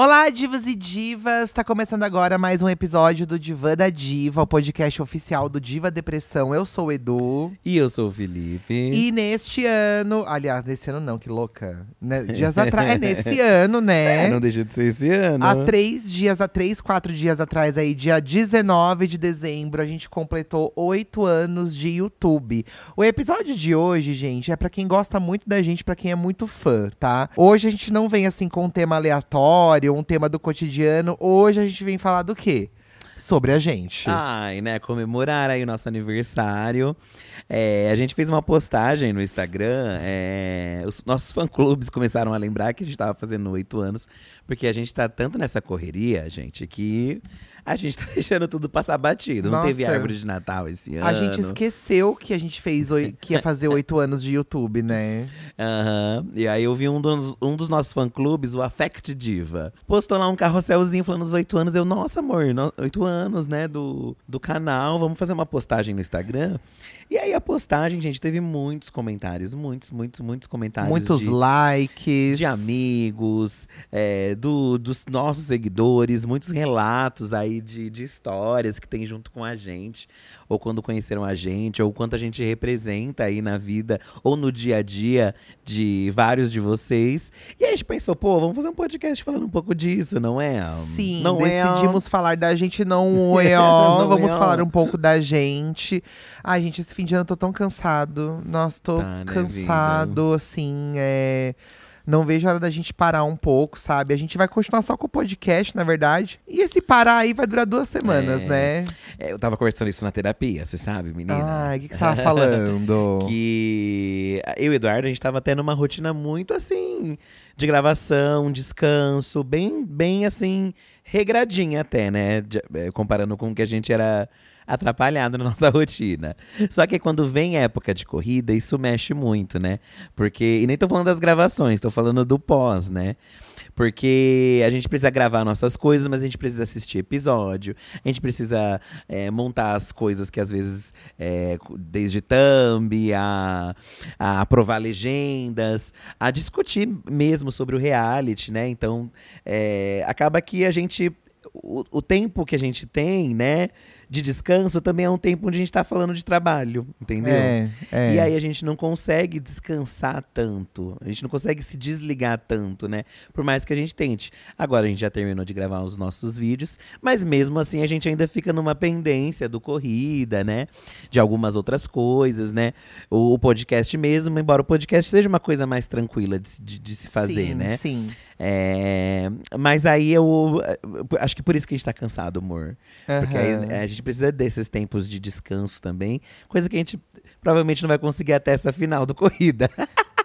Olá, divas e divas! Tá começando agora mais um episódio do Diva da Diva, o podcast oficial do Diva Depressão. Eu sou o Edu. E eu sou o Felipe. E neste ano, aliás, nesse ano não, que louca. Né? Dias atrás, é nesse ano, né? É, não deixa de ser esse ano. Há três dias, há três, quatro dias atrás, aí, dia 19 de dezembro, a gente completou oito anos de YouTube. O episódio de hoje, gente, é pra quem gosta muito da gente, pra quem é muito fã, tá? Hoje a gente não vem assim com um tema aleatório, um tema do cotidiano. Hoje a gente vem falar do quê? Sobre a gente. Ai, né? Comemorar aí o nosso aniversário. É, a gente fez uma postagem no Instagram. é, os nossos fã-clubes começaram a lembrar que a gente tava fazendo oito anos. Porque a gente tá tanto nessa correria, gente, que a gente tá deixando tudo passar batido. Não teve Nossa. árvore de Natal esse ano. A gente esqueceu que a gente fez oi- que ia fazer oito anos de YouTube, né? Aham. E aí eu vi um dos, um dos nossos fã-clubes, o Affect Diva. Postou lá um carrosselzinho falando os oito anos. Eu, nossa, amor, no- oito anos, né, do, do canal. Vamos fazer uma postagem no Instagram. E aí a postagem, gente, teve muitos comentários. Muitos, muitos, muitos comentários. Muitos de, likes. de amigos, é, do, dos nossos seguidores, muitos relatos aí de, de histórias que tem junto com a gente, ou quando conheceram a gente, ou quanto a gente representa aí na vida, ou no dia a dia de vários de vocês. E aí a gente pensou, pô, vamos fazer um podcast falando um pouco disso, não é? Sim, não é, decidimos falar da gente, não é ó. Não Vamos é ó. falar um pouco da gente. Ai, gente, esse fim de ano eu tô tão cansado. Nossa, tô Tá, né, cansado, assim, é. Não vejo a hora da gente parar um pouco, sabe? A gente vai continuar só com o podcast, na verdade. E esse parar aí vai durar duas semanas, É. né? É, eu tava conversando isso na terapia, você sabe, menina? Ai, o que, que você tava falando? que eu e o Eduardo, a gente tava tendo uma rotina muito assim, de gravação, descanso, bem, bem assim, regradinha até, né? De- eh, comparando com o que a gente era atrapalhado na nossa rotina. Só que quando vem época de corrida, isso mexe muito, né? Porque, e nem tô falando das gravações, tô falando do pós, né? Porque a gente precisa gravar nossas coisas, mas a gente precisa assistir episódio. A gente precisa é, montar as coisas que às vezes, é, desde thumb, a, a aprovar legendas, a discutir mesmo sobre o reality, né? Então, é, acaba que a gente. O, o tempo que a gente tem, né? De descanso também é um tempo onde a gente tá falando de trabalho, entendeu? É, é. E aí a gente não consegue descansar tanto. A gente não consegue se desligar tanto, né? Por mais que a gente tente. Agora a gente já terminou de gravar os nossos vídeos, mas mesmo assim a gente ainda fica numa pendência do corrida, né? De algumas outras coisas, né? O, o podcast mesmo, embora o podcast seja uma coisa mais tranquila de, se- de- de se fazer, sim, né? Sim. É, mas aí eu eh, acho que por isso que a gente tá cansado, amor. Porque aí, eh, a gente precisa desses tempos de descanso também. Coisa que a gente provavelmente não vai conseguir até essa final do corrida.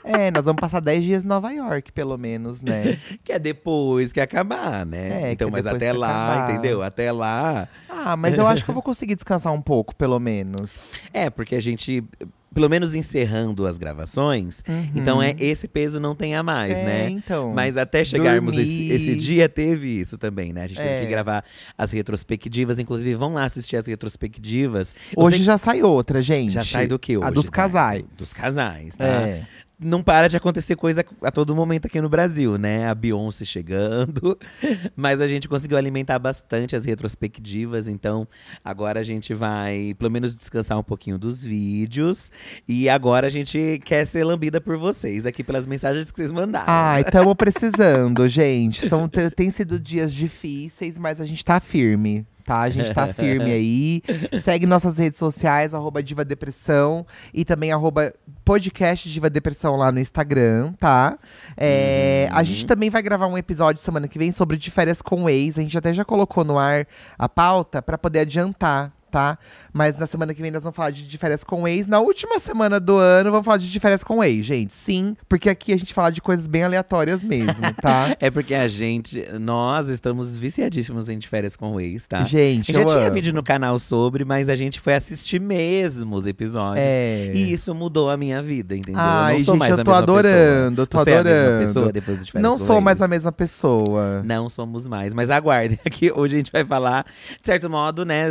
É, nós vamos passar 10 dias em Nova York, pelo menos, né? que é depois que acabar, né? É, então, que é mas até lá, acabar. entendeu? Até lá. Ah, mas eu acho que eu vou conseguir descansar um pouco, pelo menos. É, porque a gente. Pelo menos encerrando as gravações, então é esse peso não tem a mais, Uhum. É, né? então. Mas até chegarmos esse, esse dia teve isso também, né? A gente É. teve que gravar as retrospectivas, inclusive vão lá assistir as retrospectivas. Hoje já sai outra, gente. Já sai do que hoje? A dos Dai? casais. Dos casais, tá? É. não para de acontecer coisa a todo momento aqui no Brasil, né? A Beyoncé chegando. Mas a gente conseguiu alimentar bastante as retrospectivas, então agora a gente vai, pelo menos, descansar um pouquinho dos vídeos. E agora a gente quer ser lambida por vocês aqui pelas mensagens que vocês mandaram. Ai, estamos precisando, gente. São, tem sido dias difíceis, mas a gente tá firme tá? A gente tá firme aí. Segue nossas redes sociais, arroba Diva Depressão. E também arroba podcast Diva Depressão lá no Instagram, tá? É, A gente também vai gravar um episódio semana que vem sobre de férias com o ex. A gente até já colocou no ar a pauta para poder adiantar, tá? Mas na semana que vem nós vamos falar de, de férias com ex. Na última semana do ano, vamos falar de, de férias com ex, gente. Sim, porque aqui a gente fala de coisas bem aleatórias mesmo, tá? É porque a gente, nós estamos viciadíssimos em de férias com ex, tá? Gente, já eu tinha amo. vídeo no canal sobre, mas a gente foi assistir mesmo os episódios. É. E isso mudou a minha vida, entendeu? Ai, eu não sou gente, mais eu tô adorando, eu tô. Você é a adorando. mesma pessoa depois do de férias Não com sou ex? mais a mesma pessoa. Não somos mais, mas aguardem aqui. Hoje a gente vai falar, de certo modo, né?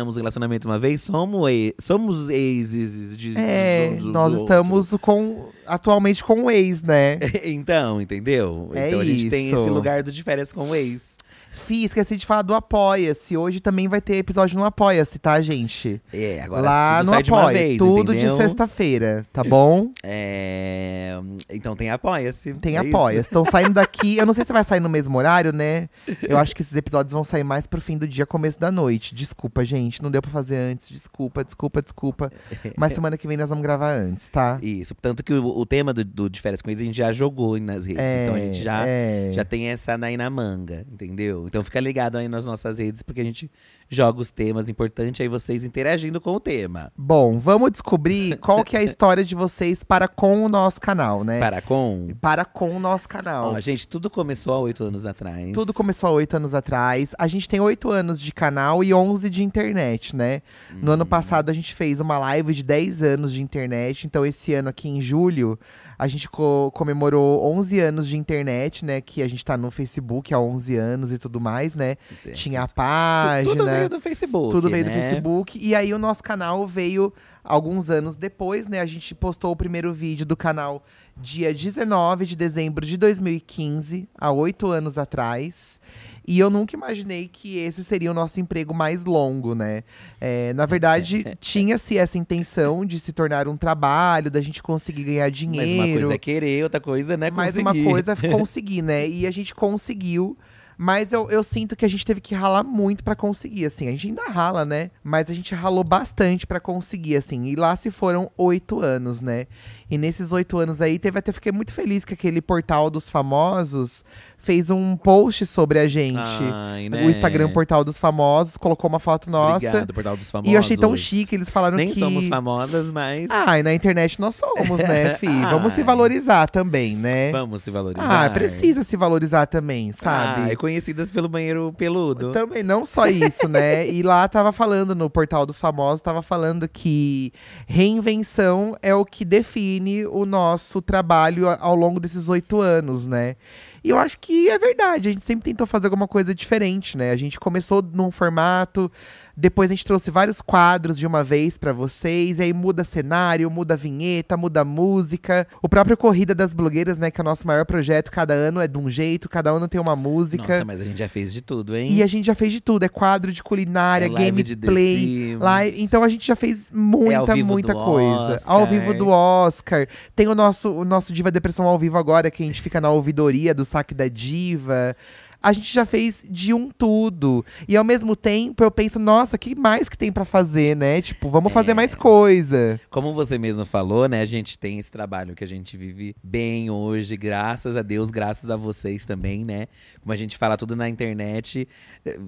Terminamos o relacionamento uma vez, somos, ex, somos exes de. É, dos- dos nós estamos com atualmente com o ex, né? então, entendeu? É então a gente tem isso. esse lugar do de férias com o ex. Fih, esqueci de falar do Apoia-se. Hoje também vai ter episódio no Apoia-se, tá, gente? É, agora Lá tudo no Apoia. vez, tudo entendeu? de sexta-feira, tá bom? É, Então tem apoia-se. Tem é? Apoia-se. Estão saindo daqui. Eu não sei se vai sair no mesmo horário, né? Eu acho que esses episódios vão sair mais pro fim do dia, começo da noite. Desculpa, gente. Não deu pra fazer antes. Desculpa, desculpa, desculpa. Mas semana que vem nós vamos gravar antes, tá? Isso. Tanto que o, o tema do, do De Férias com Ex a gente já jogou nas redes. então a gente já, é. já tem essa aí na manga, entendeu? Então fica ligado aí nas nossas redes, porque a gente joga os temas importantes, aí vocês interagindo com o tema. Bom, vamos descobrir qual que é a história de vocês para com o nosso canal, né? Para com. Para com o nosso canal. Ó, gente, tudo começou há oito anos atrás. Tudo começou há oito anos atrás. A gente tem oito anos de canal e 11 de internet, né? No Uhum. ano passado a gente fez uma live de 10 anos de internet. Então esse ano aqui em julho a gente co- comemorou 11 anos de internet, né? Que a gente tá no Facebook há 11 anos e tudo mais, né? Entendi. Tinha a página. Tudo veio do Facebook. Tudo veio do né? Facebook. E aí o nosso canal veio alguns anos depois, né? A gente postou o primeiro vídeo do canal dia 19 de dezembro de 2015, há oito anos atrás. E eu nunca imaginei que esse seria o nosso emprego mais longo, né? É, na verdade, tinha-se essa intenção de se tornar um trabalho, da gente conseguir ganhar Mas dinheiro. uma coisa é querer, outra coisa, né? Mas uma conseguir. coisa é conseguir, né? E a gente conseguiu. Mas eu, eu sinto que a gente teve que ralar muito pra conseguir, assim. A gente ainda rala, né? Mas a gente ralou bastante pra conseguir, assim. E lá se foram oito anos, né? E nesses oito anos aí, teve até fiquei muito feliz que aquele portal dos famosos fez um post sobre a gente. Ai, né? O Instagram Portal dos Famosos colocou uma foto nossa. Obrigado, Portal dos Famosos. E eu achei tão chique, eles falaram Nem que. somos famosas, mas Ah, e na internet nós somos, né, fi? Vamos se Ai. valorizar também, né? vamos se valorizar. Ah, precisa se valorizar também, sabe? E conhecidas pelo banheiro peludo. Também, não só isso, né? E lá tava falando, no Portal dos Famosos, tava falando que reinvenção é o que define o nosso trabalho ao longo desses oito anos, né? E eu acho que é verdade, a gente sempre tentou fazer alguma coisa diferente, né? A gente começou num formato, depois a gente trouxe vários quadros de uma vez pra vocês, e aí muda cenário, muda vinheta, muda música. O próprio Corrida das Blogueiras, né, que é o nosso maior projeto, cada ano é de um jeito, cada ano tem uma música. Nossa, mas a gente já fez de tudo, hein? E a gente já fez de tudo, é quadro de culinária, É gameplay, live, então a gente já fez É muita, vivo muita coisa. Oscar. Ao vivo do Oscar. Tem o nosso, o nosso Diva Depressão ao vivo agora, que a gente fica na ouvidoria do saque da diva. A gente já fez de um tudo. E ao mesmo tempo eu penso, nossa, que mais que tem pra fazer, né? Tipo, vamos fazer É. mais coisa. Como você mesmo falou, né? A gente tem esse trabalho que a gente vive bem hoje, graças a Deus, graças a vocês também, né? Como a gente fala tudo na internet, eh,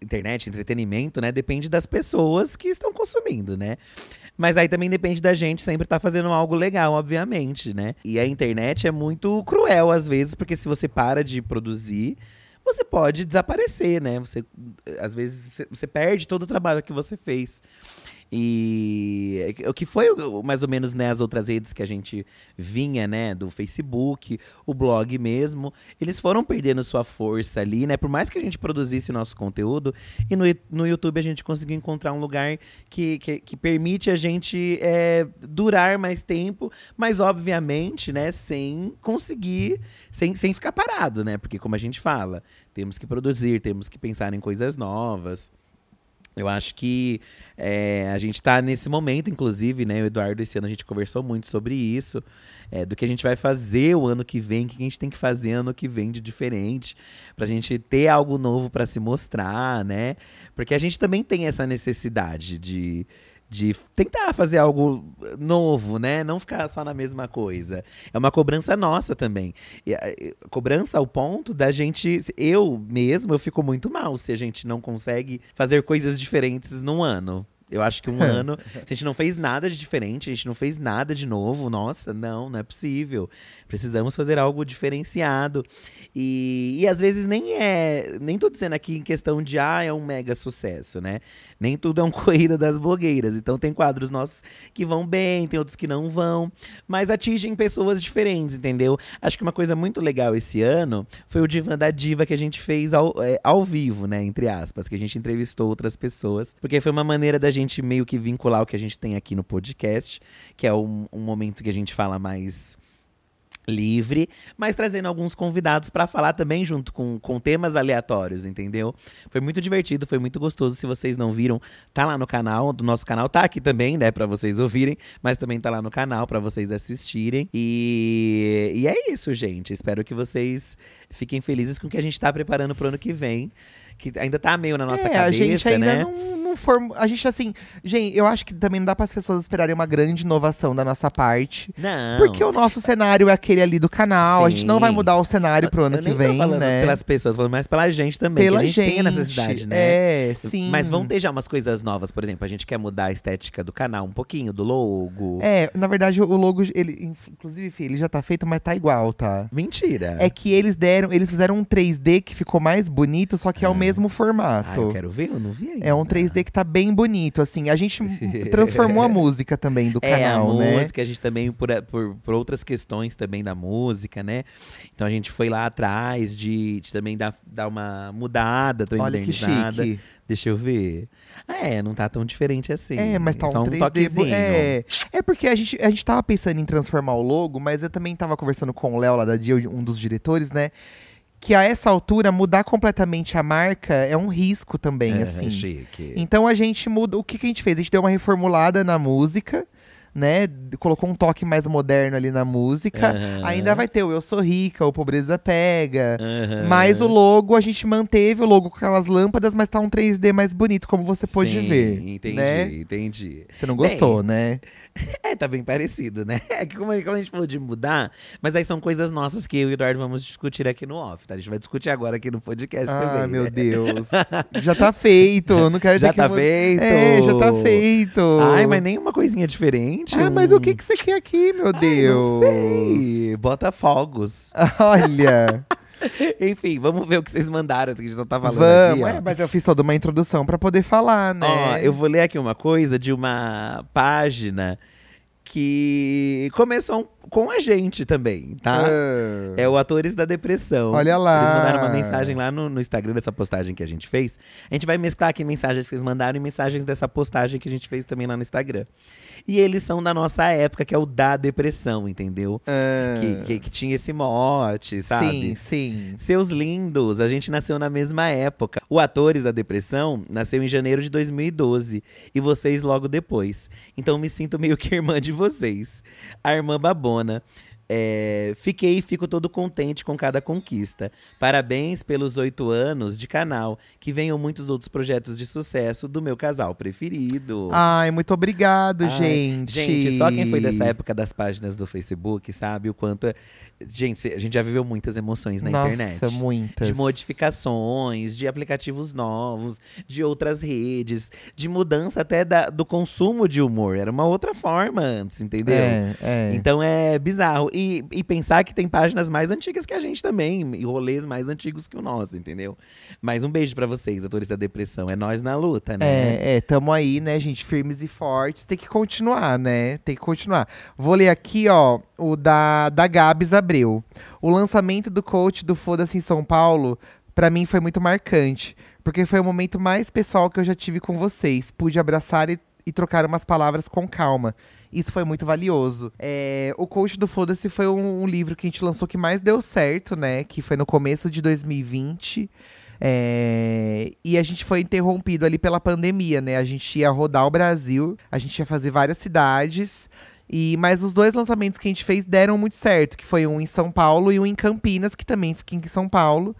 internet, entretenimento, né? Depende das pessoas que estão consumindo, né? Mas aí também depende da gente sempre estar fazendo algo legal, obviamente, né? E a internet é muito cruel às vezes, porque se você para de produzir, você pode desaparecer, né? Você, às vezes, você, perde todo o trabalho que você fez. E o que foi mais ou menos né, as outras redes que a gente vinha, né, do Facebook, o blog mesmo, eles foram perdendo sua força ali, né? Por mais que a gente produzisse nosso conteúdo, e no, no YouTube a gente conseguiu encontrar um lugar que, que, que permite a gente é, durar mais tempo, mas obviamente, né, sem conseguir, sem, sem ficar parado, né? Porque como a gente fala, temos que produzir, temos que pensar em coisas novas. Eu acho que é, a gente está nesse momento, inclusive, né? O Eduardo, esse ano a gente conversou muito sobre isso, é, do que a gente vai fazer o ano que vem, o que a gente tem que fazer ano que vem de diferente, para a gente ter algo novo para se mostrar, né? Porque a gente também tem essa necessidade de, de tentar fazer algo novo, né? Não ficar só na mesma coisa. É uma cobrança nossa também. E, cobrança ao ponto da gente. Eu mesmo, eu fico muito mal se a gente não consegue fazer coisas diferentes num ano. Eu acho que um ano, se a gente não fez nada de diferente, a gente não fez nada de novo, nossa, não, não é possível. Precisamos fazer algo diferenciado. E, e às vezes nem é. Nem tô dizendo aqui em questão de, ah, é um mega sucesso, né? Nem tudo é um corrida das blogueiras. Então tem quadros nossos que vão bem, tem outros que não vão, mas atingem pessoas diferentes, entendeu? Acho que uma coisa muito legal esse ano foi o Divan da Diva que a gente fez ao, é, ao vivo, né? Entre aspas, que a gente entrevistou outras pessoas, porque foi uma maneira da gente meio que vincular o que a gente tem aqui no podcast, que é um, um momento que a gente fala mais livre, mas trazendo alguns convidados para falar também junto com, com temas aleatórios, entendeu? Foi muito divertido, foi muito gostoso. Se vocês não viram, tá lá no canal, do nosso canal, tá aqui também, né, para vocês ouvirem, mas também tá lá no canal para vocês assistirem. E, e é isso, gente. Espero que vocês fiquem felizes com o que a gente tá preparando pro ano que vem que ainda tá meio na nossa é, cabeça, a gente ainda né? não, não form... A gente, assim… Gente, eu acho que também não dá para as pessoas esperarem uma grande inovação da nossa parte. Não. Porque o nosso cenário é aquele ali do canal. Sim. A gente não vai mudar o cenário pro ano eu que vem, falando né? pelas pessoas, falando mais pela gente também. Pela a gente, gente tem a necessidade, né? É, sim. Mas vão ter já umas coisas novas. Por exemplo, a gente quer mudar a estética do canal um pouquinho, do logo. É, na verdade, o logo, ele, inclusive, filho, ele já tá feito, mas tá igual, tá? Mentira. É que eles deram, eles fizeram um 3D que ficou mais bonito, só que é o mesmo formato. Ah, eu quero ver, eu não vi ainda. É um 3D que tá bem bonito, assim. A gente transformou a música também do É, a canal, né? música, a gente também, por, por, por outras questões também da música, né? Então a gente foi lá atrás de, de também dar, dar uma mudada, tô Olha que chique. Deixa eu ver. É, não tá tão diferente assim. É, mas tá Só um 3D. bo- toquezinho. É, é porque a gente, a gente tava pensando em transformar o logo, mas eu também tava conversando com o Léo lá da Dia, um dos diretores, né? Que a essa altura, mudar completamente a marca é um risco também, É, assim. chique. Então a gente muda. O que, que a gente fez? A gente deu uma reformulada na música, né? Colocou um toque mais moderno ali na música. Aham. Ainda vai ter o Eu Sou Rica, o Pobreza Pega. Aham. Mas o logo, a gente manteve o logo com aquelas lâmpadas, mas tá um 3D mais bonito, como você pôde Sim, ver. Entendi, Né? entendi. Você não gostou, Bem, né? É, tá bem parecido, né? É que como, como a gente falou de mudar, mas aí são coisas nossas que eu e o Eduardo vamos discutir aqui no off, tá? A gente vai discutir agora aqui no podcast Ah, também. meu né? Deus. já tá feito. eu Não quero Já que tá mu- feito? É, já tá feito. Ai, mas nem uma coisinha diferente. Ah, mas o que, que você quer aqui, meu Ai, Deus? Não sei. Bota fogos. Olha. Enfim, vamos ver o que vocês mandaram, que a gente só tá falando Vamos. aqui. É, mas eu fiz toda uma introdução pra poder falar, né? Ó, eu vou ler aqui uma coisa de uma página que começou com a gente também, tá? Ah. É o Atores da Depressão. Olha lá. Eles mandaram uma mensagem lá no, no Instagram dessa postagem que a gente fez. A gente vai mesclar aqui mensagens que eles mandaram e mensagens dessa postagem que a gente fez também lá no Instagram. E eles são da nossa época, que é o da depressão, entendeu? Ah. Que, que, que tinha esse mote, sabe? Sim, sim. Seus lindos, a gente nasceu na mesma época. O Atores da Depressão nasceu em janeiro de 2012 e vocês logo depois. Então me sinto meio que irmã de vocês. A irmã É, fiquei e fico todo contente com cada conquista. Parabéns pelos oito anos de canal. Que venham muitos outros projetos de sucesso do meu casal preferido. Ai, muito obrigado, Ai, gente. Gente, só quem foi dessa época das páginas do Facebook sabe o quanto. Gente, a gente já viveu muitas emoções na Nossa, internet. muitas. De modificações, de aplicativos novos, de outras redes, de mudança até da- do consumo de humor. Era uma outra forma antes, entendeu? É, é. Então é bizarro. e, e pensar que tem páginas mais antigas que a gente também, e rolês mais antigos que o nosso, entendeu? Mas um beijo para vocês, atores da depressão. É nós na luta, né? É, é, tamo aí, né, gente, firmes e fortes. Tem que continuar, né? Tem que continuar. Vou ler aqui, ó, o da, da Gabs Abreu. O lançamento do coach do Foda-se em São Paulo para mim foi muito marcante, porque foi o momento mais pessoal que eu já tive com vocês. Pude abraçar e, e trocar umas palavras com calma. Isso foi muito valioso. É, o Coach do Foda-se foi um, um, livro que a gente lançou que mais deu certo, né? Que foi no começo de 2020. É, e a gente foi interrompido ali pela pandemia, né? A gente ia rodar o Brasil, a gente ia fazer várias cidades. E, mas os dois lançamentos que a gente fez deram muito certo, que foi um em São Paulo e um em Campinas, que também fica em São Paulo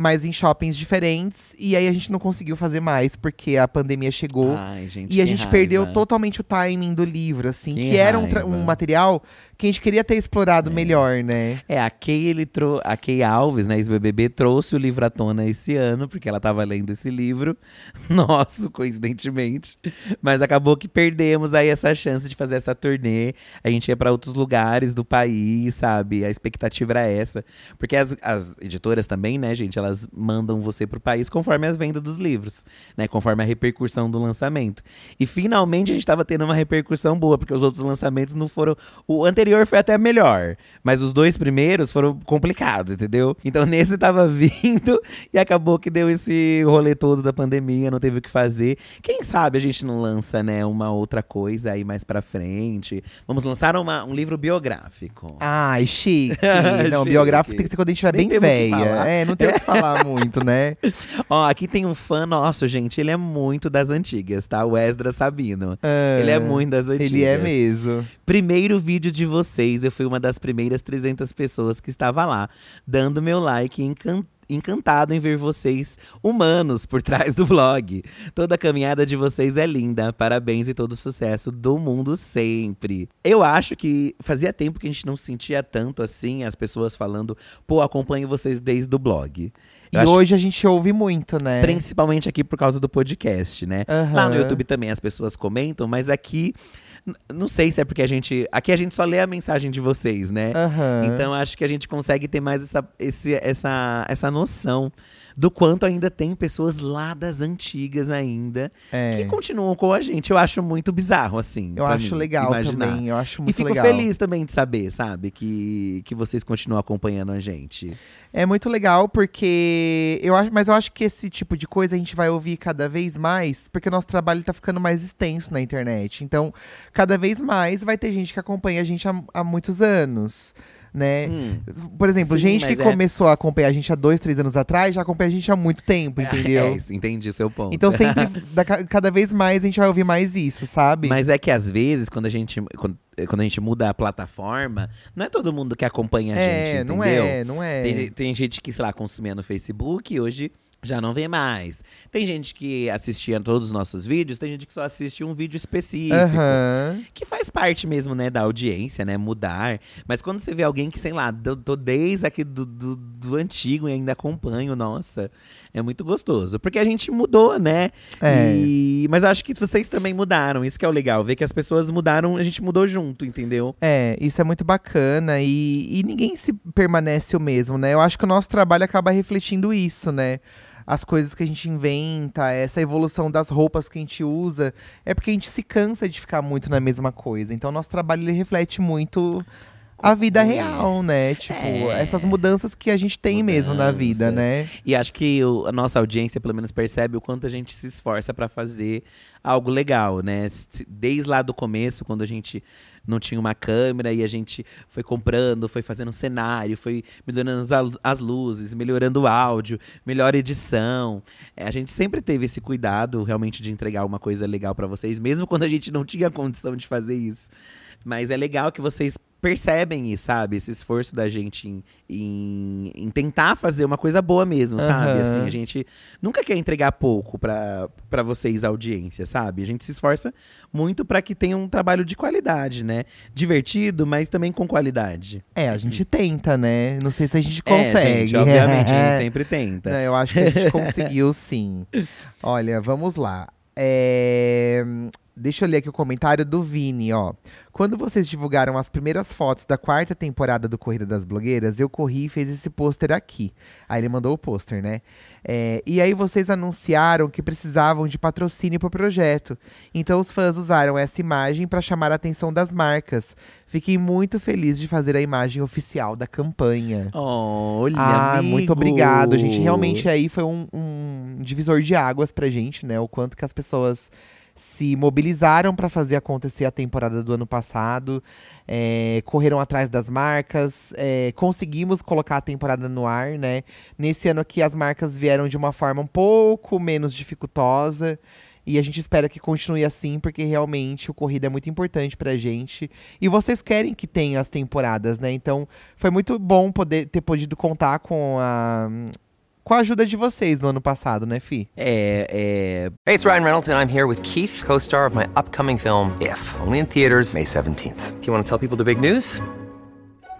mas em shoppings diferentes. E aí a gente não conseguiu fazer mais, porque a pandemia chegou. Ai, gente, e a gente raiva. perdeu totalmente o timing do livro, assim, que, que era um, um, material que a gente queria ter explorado é. melhor, né? É, a Kay, ele trou a Kay Alves, né, ex-BBB, trouxe o livro à tona esse ano, porque ela tava lendo esse livro. Nosso, coincidentemente. Mas acabou que perdemos aí essa chance de fazer essa turnê. A gente ia para outros lugares do país, sabe? A expectativa era essa. Porque as, as editoras também, né, gente, elas elas mandam você pro país conforme as vendas dos livros, né? Conforme a repercussão do lançamento. E finalmente a gente estava tendo uma repercussão boa, porque os outros lançamentos não foram. O anterior foi até melhor, mas os dois primeiros foram complicados, entendeu? Então nesse tava vindo e acabou que deu esse rolê todo da pandemia, não teve o que fazer. Quem sabe a gente não lança, né, uma outra coisa aí mais pra frente. Vamos lançar uma, um livro biográfico. Ai, chique. não, chique. biográfico tem que ser quando a gente estiver bem velha. É, não tem o que falar falar muito, né? Ó, aqui tem um fã nosso, gente. Ele é muito das antigas, tá? O Esdra Sabino. Ah, ele é muito das antigas. Ele é mesmo. Primeiro vídeo de vocês, eu fui uma das primeiras 300 pessoas que estava lá, dando meu like, encantado encantado em ver vocês humanos por trás do vlog. Toda a caminhada de vocês é linda. Parabéns e todo o sucesso do mundo sempre. Eu acho que fazia tempo que a gente não sentia tanto assim as pessoas falando, pô, acompanho vocês desde o blog. Eu e hoje a gente ouve muito, né? Principalmente aqui por causa do podcast, né? Uhum. Lá no YouTube também as pessoas comentam, mas aqui não sei se é porque a gente. Aqui a gente só lê a mensagem de vocês, né? Uhum. Então acho que a gente consegue ter mais essa, esse, essa, essa noção do quanto ainda tem pessoas lá das antigas ainda é. que continuam com a gente. Eu acho muito bizarro, assim. Eu acho mim, legal imaginar. também. Eu acho muito legal. E fico legal. feliz também de saber, sabe? Que, que vocês continuam acompanhando a gente. É muito legal porque eu acho, mas eu acho que esse tipo de coisa a gente vai ouvir cada vez mais, porque o nosso trabalho está ficando mais extenso na internet. Então, cada vez mais vai ter gente que acompanha a gente há, há muitos anos né? Hum. Por exemplo, Sim, gente que é... começou a acompanhar a gente há dois, três anos atrás, já acompanha a gente há muito tempo, entendeu? É, entendi seu ponto. Então sempre, da, cada vez mais a gente vai ouvir mais isso, sabe? Mas é que às vezes, quando a gente. Quando, quando a gente muda a plataforma, não é todo mundo que acompanha a é, gente, entendeu? Não é, não é. Tem, tem gente que, sei lá, consumia no Facebook e hoje já não vê mais. Tem gente que assistia todos os nossos vídeos, tem gente que só assiste um vídeo específico. Uhum. Que faz parte mesmo, né, da audiência, né? Mudar. Mas quando você vê alguém que, sei lá, tô desde aqui do, do, do antigo e ainda acompanho, nossa, é muito gostoso. Porque a gente mudou, né? É. E... Mas eu acho que vocês também mudaram. Isso que é o legal. Ver que as pessoas mudaram, a gente mudou junto, entendeu? É, isso é muito bacana. E, e ninguém se permanece o mesmo, né? Eu acho que o nosso trabalho acaba refletindo isso, né? As coisas que a gente inventa, essa evolução das roupas que a gente usa, é porque a gente se cansa de ficar muito na mesma coisa. Então, nosso trabalho ele reflete muito a vida real, né? Tipo, é. essas mudanças que a gente tem mudanças. mesmo na vida, né? E acho que o, a nossa audiência, pelo menos, percebe o quanto a gente se esforça para fazer algo legal, né? Desde lá do começo, quando a gente não tinha uma câmera e a gente foi comprando, foi fazendo um cenário, foi melhorando as luzes, melhorando o áudio, melhor edição. É, a gente sempre teve esse cuidado realmente de entregar uma coisa legal para vocês, mesmo quando a gente não tinha condição de fazer isso. Mas é legal que vocês percebem isso, sabe? Esse esforço da gente em, em, em, tentar fazer uma coisa boa mesmo, sabe? Assim, a gente nunca quer entregar pouco para vocês, audiência, sabe? A gente se esforça muito para que tenha um trabalho de qualidade, né? Divertido, mas também com qualidade. É, a gente tenta, né? Não sei se a gente consegue. É, gente, obviamente, a gente sempre tenta. Não, eu acho que a gente conseguiu sim. Olha, vamos lá. É... Deixa eu ler aqui o comentário do Vini, ó. Quando vocês divulgaram as primeiras fotos da quarta temporada do Corrida das Blogueiras, eu corri e fiz esse pôster aqui. Aí ele mandou o pôster, né? É, e aí vocês anunciaram que precisavam de patrocínio pro projeto. Então os fãs usaram essa imagem para chamar a atenção das marcas. Fiquei muito feliz de fazer a imagem oficial da campanha. Olha, Ah, amigo. muito obrigado, gente. Realmente aí foi um, um divisor de águas pra gente, né? O quanto que as pessoas se mobilizaram pra fazer acontecer a temporada do ano passado, é, correram atrás das marcas, é, conseguimos colocar a temporada no ar, né? Nesse ano aqui as marcas vieram de uma forma um pouco menos dificultosa. E a gente espera que continue assim, porque realmente o corrida é muito importante pra gente. E vocês querem que tenha as temporadas, né? Então foi muito bom poder ter podido contar com a, com a ajuda de vocês no ano passado, né, Fi? É, é. Hey, it's Ryan Reynolds, and I'm here with Keith, co star of my upcoming film, If, only in theaters, May 17th. Do you want to tell people the big news?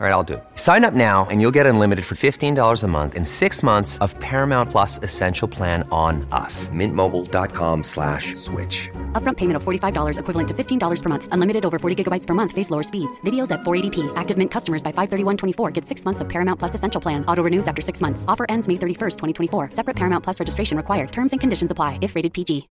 All right, I'll do it. Sign up now and you'll get unlimited for $15 a month in six months of Paramount Plus Essential Plan on us. Mintmobile.com slash switch. Upfront payment of $45 equivalent to $15 per month. Unlimited over 40 gigabytes per month. Face lower speeds. Videos at 480p. Active Mint customers by 531.24 get six months of Paramount Plus Essential Plan. Auto renews after six months. Offer ends May 31st, 2024. Separate Paramount Plus registration required. Terms and conditions apply if rated PG.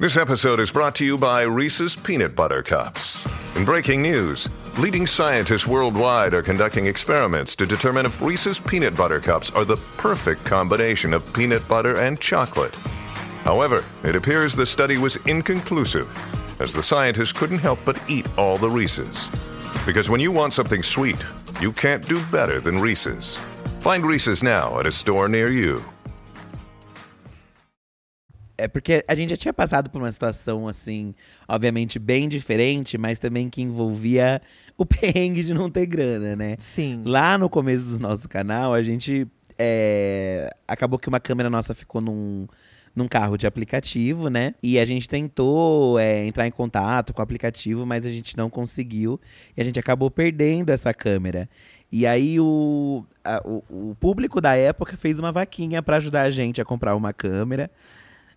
This episode is brought to you by Reese's Peanut Butter Cups. In breaking news, leading scientists worldwide are conducting experiments to determine if Reese's Peanut Butter Cups are the perfect combination of peanut butter and chocolate. However, it appears the study was inconclusive, as the scientists couldn't help but eat all the Reese's. Because when you want something sweet, you can't do better than Reese's. Find Reese's now at a store near you. É porque a gente já tinha passado por uma situação, assim, obviamente bem diferente, mas também que envolvia o perrengue de não ter grana, né? Sim. Lá no começo do nosso canal, a gente. é, acabou que uma câmera nossa ficou num, num carro de aplicativo, né? E a gente tentou é, entrar em contato com o aplicativo, mas a gente não conseguiu. E a gente acabou perdendo essa câmera. E aí o, a- o, o público da época fez uma vaquinha pra ajudar a gente a comprar uma câmera.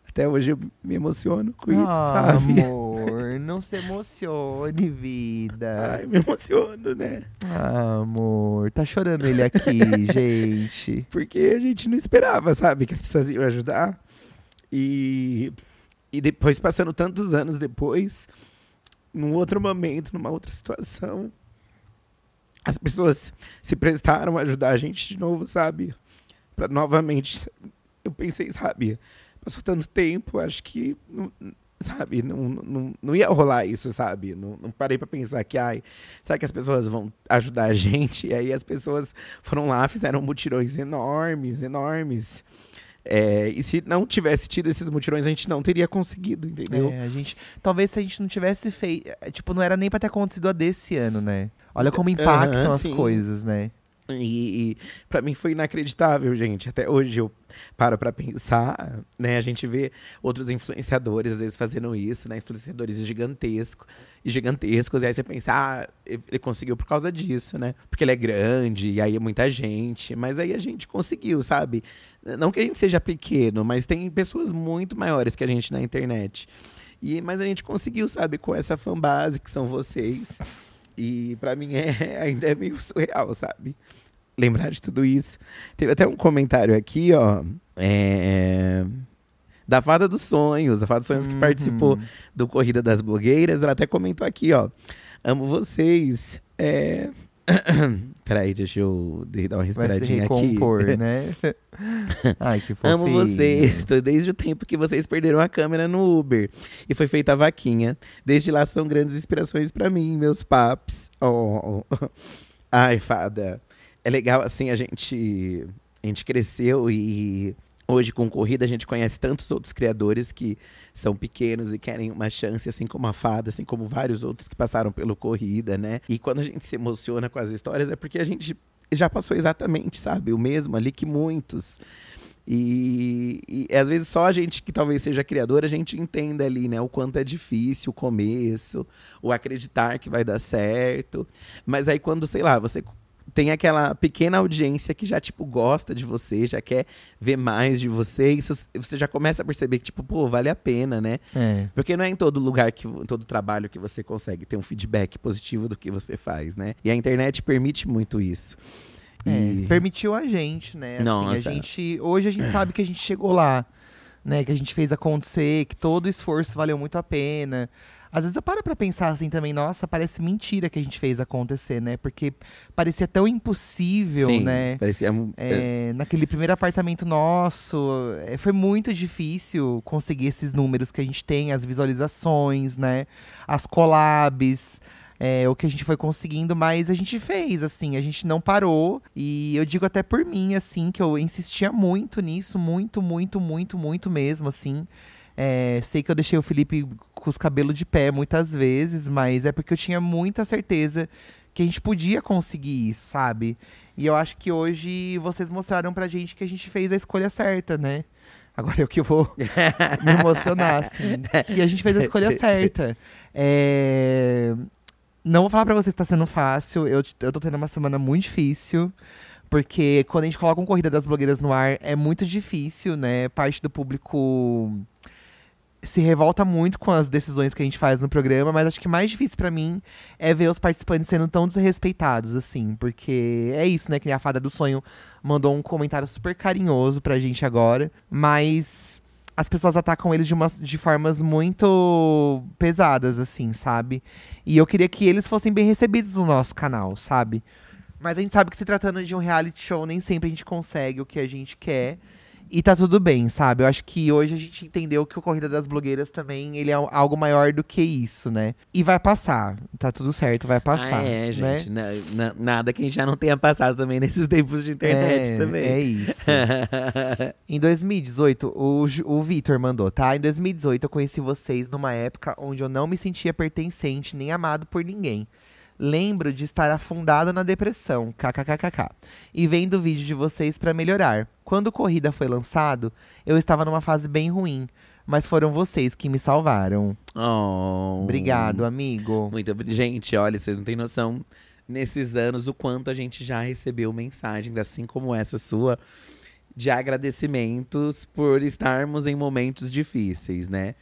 Até hoje eu me emociono com isso, Ah, sabe? amor, não se emocione, vida. Ai, me emociono, né? Ah, amor, tá chorando ele aqui, gente. Porque a gente não esperava, sabe, que as pessoas iam ajudar. E, e depois, passando tantos anos depois, num outro momento, numa outra situação, as pessoas se prestaram a ajudar a gente de novo, sabe? Pra novamente. Eu pensei, sabe? Passou tanto tempo, acho que. não- Sabe, não, não, não ia rolar isso, sabe? Não, não parei pra pensar que, ai, será que as pessoas vão ajudar a gente? E aí as pessoas foram lá, fizeram mutirões enormes, enormes. É, e se não tivesse tido esses mutirões, a gente não teria conseguido, entendeu? É, a gente, talvez se a gente não tivesse feito, tipo, não era nem pra ter acontecido a desse ano, né? Olha como impactam Aham, as coisas, né? E, e para mim foi inacreditável, gente. Até hoje eu paro pra pensar, né? A gente vê outros influenciadores às vezes fazendo isso, né? Influenciadores gigantescos e gigantescos. E aí você pensa, ah, ele conseguiu por causa disso, né? Porque ele é grande e aí é muita gente. Mas aí a gente conseguiu, sabe? Não que a gente seja pequeno, mas tem pessoas muito maiores que a gente na internet. E, mas a gente conseguiu, sabe? Com essa fanbase que são vocês. E pra mim é, ainda é meio surreal, sabe? Lembrar de tudo isso. Teve até um comentário aqui, ó. é, Da Fada dos Sonhos. A Fada dos Sonhos que participou do Corrida das Blogueiras. Ela até comentou aqui, ó. Amo vocês. É... Peraí, deixa eu dar uma Vai se respiradinha aqui. recompor, né? Ai, que fofinho. Amo vocês. Estou desde o tempo que vocês perderam a câmera no Uber. E foi feita a vaquinha. Desde lá são grandes inspirações pra mim, meus paps. Oh. Ai, fada. É legal assim, a gente a gente cresceu e hoje com corrida a gente conhece tantos outros criadores que são pequenos e querem uma chance, assim como a fada, assim como vários outros que passaram pelo corrida, né? E quando a gente se emociona com as histórias é porque a gente já passou exatamente, sabe, o mesmo ali que muitos. E, e às vezes só a gente que talvez seja criador, a gente entenda ali, né, o quanto é difícil o começo, o acreditar que vai dar certo. Mas aí quando, sei lá, você tem aquela pequena audiência que já, tipo, gosta de você, já quer ver mais de você. Isso você já começa a perceber que, tipo, pô, vale a pena, né? É. Porque não é em todo lugar, que, em todo trabalho que você consegue ter um feedback positivo do que você faz, né? E a internet permite muito isso. É, E- permitiu a gente, né? Assim, Nossa. a gente, hoje a gente sabe que a gente chegou lá, né? Que a gente fez acontecer, que todo o esforço valeu muito a pena. Às vezes eu paro pra pensar assim também, nossa, parece mentira que a gente fez acontecer, né? Porque parecia tão impossível, Sim, né? Parecia. É, naquele primeiro apartamento nosso, é, foi muito difícil conseguir esses números que a gente tem, as visualizações, né? As collabs, é, o que a gente foi conseguindo, mas a gente fez, assim, a gente não parou. E eu digo até por mim, assim, que eu insistia muito nisso, muito, muito, muito, muito mesmo, assim. É, sei que eu deixei o Felipe com os cabelos de pé muitas vezes, mas é porque eu tinha muita certeza que a gente podia conseguir isso, sabe? E eu acho que hoje vocês mostraram pra gente que a gente fez a escolha certa, né? Agora eu que vou me emocionar, assim. Que a gente fez a escolha certa. É, Não vou falar pra vocês que tá sendo fácil. Eu, eu tô tendo uma semana muito difícil. Porque quando a gente coloca um Corrida das Blogueiras no ar, é muito difícil, né? Parte do público se revolta muito com as decisões que a gente faz no programa, mas acho que mais difícil pra mim é ver os participantes sendo tão desrespeitados, assim. Porque é isso, né? Que a Fada do Sonho mandou um comentário super carinhoso pra gente agora. Mas as pessoas atacam eles de, umas, de formas muito pesadas, assim, sabe? E eu queria que eles fossem bem recebidos no nosso canal, sabe? Mas a gente sabe que se tratando de um reality show, nem sempre a gente consegue o que a gente quer. E tá tudo bem, sabe? Eu acho que hoje a gente entendeu que o Corrida das Blogueiras também ele é algo maior do que isso, né? E vai passar. Tá tudo certo, vai passar. Ah, é, né? gente. na- na- nada que a gente já não tenha passado também nesses tempos de internet é, também. É isso. em 2018, o, o Vitor mandou, tá? Em 2018 eu conheci vocês numa época onde eu não me sentia pertencente nem amado por ninguém. Lembro de estar afundado na depressão, kkkk, e vendo vídeo de vocês pra melhorar. Quando o Corrida foi lançado, eu estava numa fase bem ruim, mas foram vocês que me salvaram. Oh. Obrigado, amigo. Muito Gente, olha, vocês não têm noção nesses anos o quanto a gente já recebeu mensagens, assim como essa sua, de agradecimentos por estarmos em momentos difíceis, né?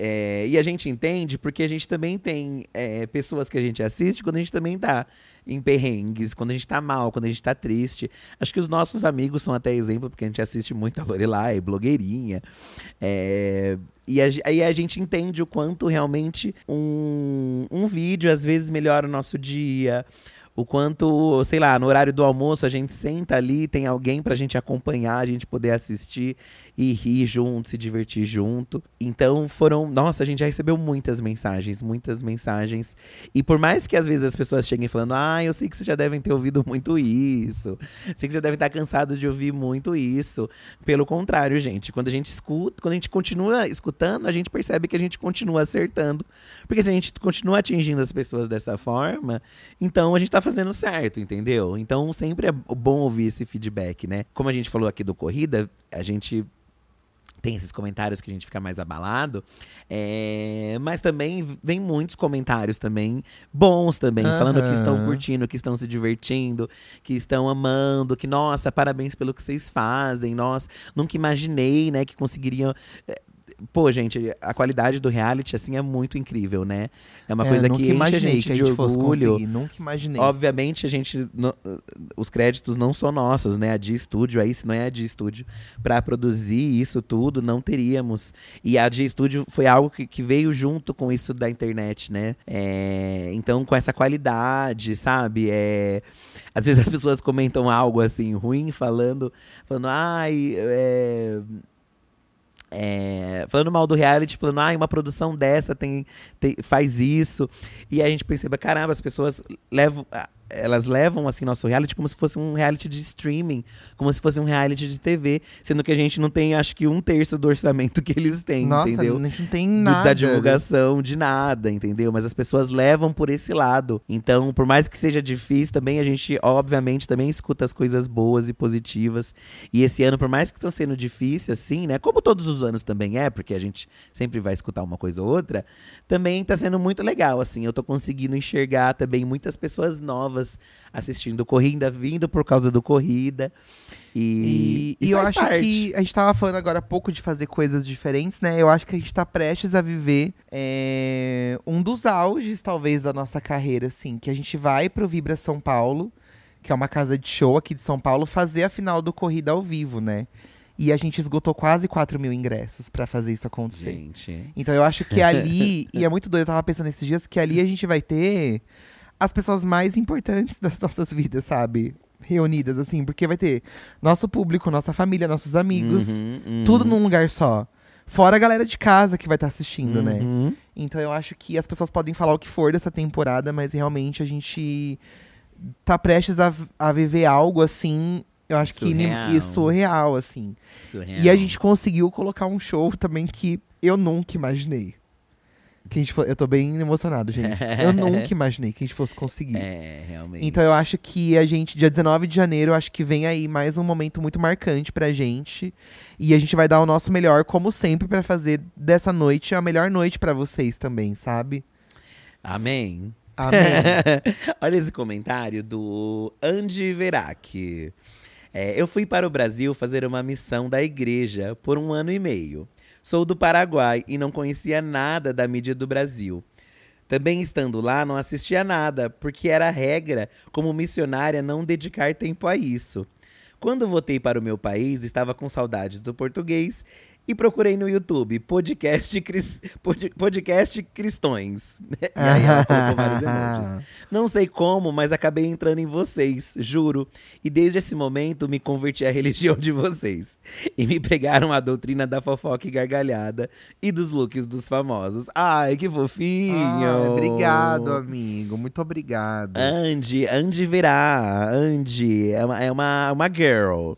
É, e a gente entende porque a gente também tem é, pessoas que a gente assiste quando a gente também tá em perrengues, quando a gente tá mal, quando a gente tá triste. Acho que os nossos amigos são até exemplo, porque a gente assiste muito a Lorelai, blogueirinha. É, e aí a gente entende o quanto realmente um, um vídeo às vezes melhora o nosso dia. O quanto, sei lá, no horário do almoço a gente senta ali, tem alguém pra gente acompanhar, a gente poder assistir e rir junto, se divertir junto. Então foram. Nossa, a gente já recebeu muitas mensagens, muitas mensagens. E por mais que às vezes as pessoas cheguem falando, ah, eu sei que vocês já devem ter ouvido muito isso. Sei que já devem estar cansados de ouvir muito isso. Pelo contrário, gente, quando a gente escuta, quando a gente continua escutando, a gente percebe que a gente continua acertando. Porque se a gente continua atingindo as pessoas dessa forma, então a gente tá fazendo certo, entendeu? Então sempre é bom ouvir esse feedback, né? Como a gente falou aqui do Corrida, a gente tem esses comentários que a gente fica mais abalado. é, mas também vem muitos comentários também bons também, falando que estão curtindo, que estão se divertindo, que estão amando, que, nossa, parabéns pelo que vocês fazem, nossa, nunca imaginei, né, que conseguiriam. Pô, gente, a qualidade do reality, assim, é muito incrível, né? É uma É, coisa que enche a gente que a de gente fosse orgulho. nunca imaginei. Obviamente, a gente. no- os créditos não são nossos, né? A de estúdio aí, se não é a de estúdio, pra produzir isso tudo, não teríamos. E a de estúdio foi algo que, que veio junto com isso da internet, né? É, então, com essa qualidade, sabe? É, às vezes as pessoas comentam algo assim ruim, falando, falando, ai, é, é, falando mal do reality, falando, ah, uma produção dessa tem, tem- faz isso. E a gente perceba, caramba, as pessoas levam. Elas levam assim nosso reality como se fosse um reality de streaming, como se fosse um reality de TV, sendo que a gente não tem, acho que um terço do orçamento que eles têm, Nossa, entendeu? a gente não tem do- nada. da divulgação, de nada, entendeu? Mas as pessoas levam por esse lado. Então, por mais que seja difícil, também a gente, obviamente, também escuta as coisas boas e positivas. E esse ano, por mais que estão sendo difícil, assim, né? Como todos os anos também é, porque a gente sempre vai escutar uma coisa ou outra, também tá sendo muito legal, assim. Eu tô conseguindo enxergar também muitas pessoas novas novas, assistindo corrida, vindo por causa do corrida. E, E, e eu acho parte. que a gente tava falando agora há pouco de fazer coisas diferentes, né? Eu acho que a gente tá prestes a viver é, um dos auges, talvez, da nossa carreira, assim. Que a gente vai pro Vibra São Paulo, que é uma casa de show aqui de São Paulo, fazer a final do Corrida ao vivo, né? E a gente esgotou quase 4 mil ingressos pra fazer isso acontecer. Gente. Então eu acho que ali, e é muito doido, eu tava pensando esses dias, que ali a gente vai ter as pessoas mais importantes das nossas vidas, sabe? Reunidas, assim, porque vai ter nosso público, nossa família, nossos amigos, Uhum, uhum. tudo num lugar só. Fora a galera de casa que vai estar assistindo, né? Uhum. Então eu acho que as pessoas podem falar o que for dessa temporada, mas realmente a gente tá prestes a, a viver algo assim. Eu acho que Surreal. e surreal, assim. Surreal. E a gente conseguiu colocar um show também que eu nunca imaginei. Que a gente fo- eu tô bem emocionado, gente. Eu nunca imaginei que a gente fosse conseguir. É, realmente. Então eu acho que a gente, dia 19 de janeiro, acho que vem aí mais um momento muito marcante pra gente. E a gente vai dar o nosso melhor, como sempre, pra fazer dessa noite a melhor noite pra vocês também, sabe? Amém. Amém. Olha esse comentário do Andy Verac. É, eu fui para o Brasil fazer uma missão da igreja por um ano e meio. Sou do Paraguai e não conhecia nada da mídia do Brasil. Também estando lá, não assistia nada, porque era regra, como missionária, não dedicar tempo a isso. Quando voltei para o meu país, estava com saudades do português e procurei no YouTube podcast, cris, pod- podcast cristões. e aí ela colocou vários emojis. Não sei como, mas acabei entrando em vocês, juro. E desde esse momento me converti à religião de vocês. E me pregaram a doutrina da fofoca e gargalhada e dos looks dos famosos. Ai, que fofinho! Ai, obrigado, amigo. Muito obrigado. Andy, Andy virá. Andy é uma, é uma, uma girl.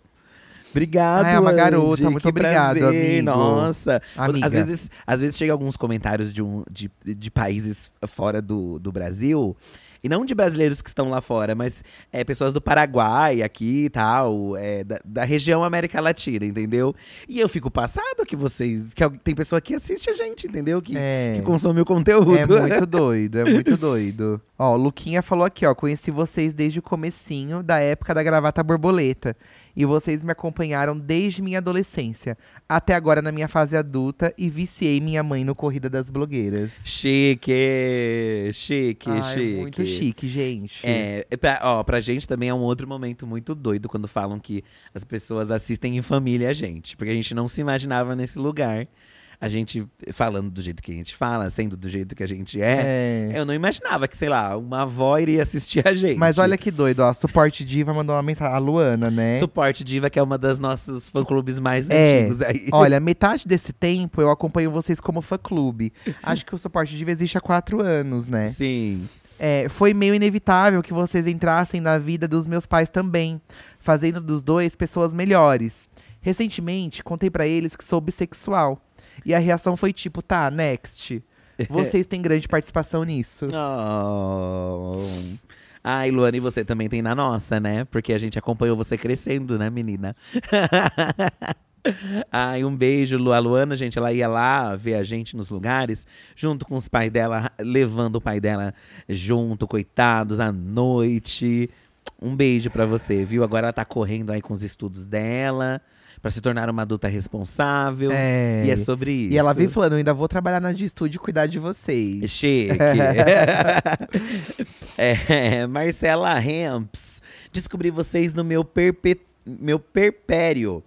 Obrigado, Ah, é uma Andy, garota, muito que obrigado, prazer, amigo. Nossa. Amiga. Às vezes, às vezes chega alguns comentários de, um, de, de países fora do, do Brasil. E não de brasileiros que estão lá fora, mas é, pessoas do Paraguai aqui e tal, é, da, da região América Latina, entendeu? E eu fico passado que vocês. que tem pessoa que assiste a gente, entendeu? Que, É. que consome o conteúdo. É muito doido, é muito doido. Ó, o Luquinha falou aqui, ó. Conheci vocês desde o comecinho da época da gravata borboleta. E vocês me acompanharam desde minha adolescência. Até agora na minha fase adulta e viciei minha mãe no Corrida das Blogueiras. Chique, chique, Ai, chique. Muito chique, gente. É, é pra, ó, pra gente também é um outro momento muito doido quando falam que as pessoas assistem em família a gente. Porque a gente não se imaginava nesse lugar. A gente falando do jeito que a gente fala, sendo do jeito que a gente é. É. Eu não imaginava que, sei lá, uma avó iria assistir a gente. Mas olha que doido, ó. Suporte Diva mandou uma mensagem. A Luana, né? Suporte Diva, que é uma das nossos fã-clubes mais É, antigos aí. olha, metade desse tempo eu acompanho vocês como fã-clube. Acho que o Suporte Diva existe há quatro anos, né? Sim. É, foi meio inevitável que vocês entrassem na vida dos meus pais também, fazendo dos dois pessoas melhores. Recentemente, contei pra eles que sou bissexual. E a reação foi tipo, tá, next. Vocês têm grande participação nisso. Oh. Ai, Luana, e você também tem na nossa, né? Porque a gente acompanhou você crescendo, né, menina? Ai, um beijo, Lu. A Luana, gente, ela ia lá ver a gente nos lugares, junto com os pais dela, levando o pai dela junto, coitados, à noite. Um beijo pra você, viu? Agora ela tá correndo aí com os estudos dela, pra se tornar uma adulta responsável. É. E é sobre isso. E ela veio falando, eu ainda vou trabalhar na de estúdio e cuidar de vocês. Chique. é, Marcela Ramps. Descobri vocês no meu, perpe... meu perpério.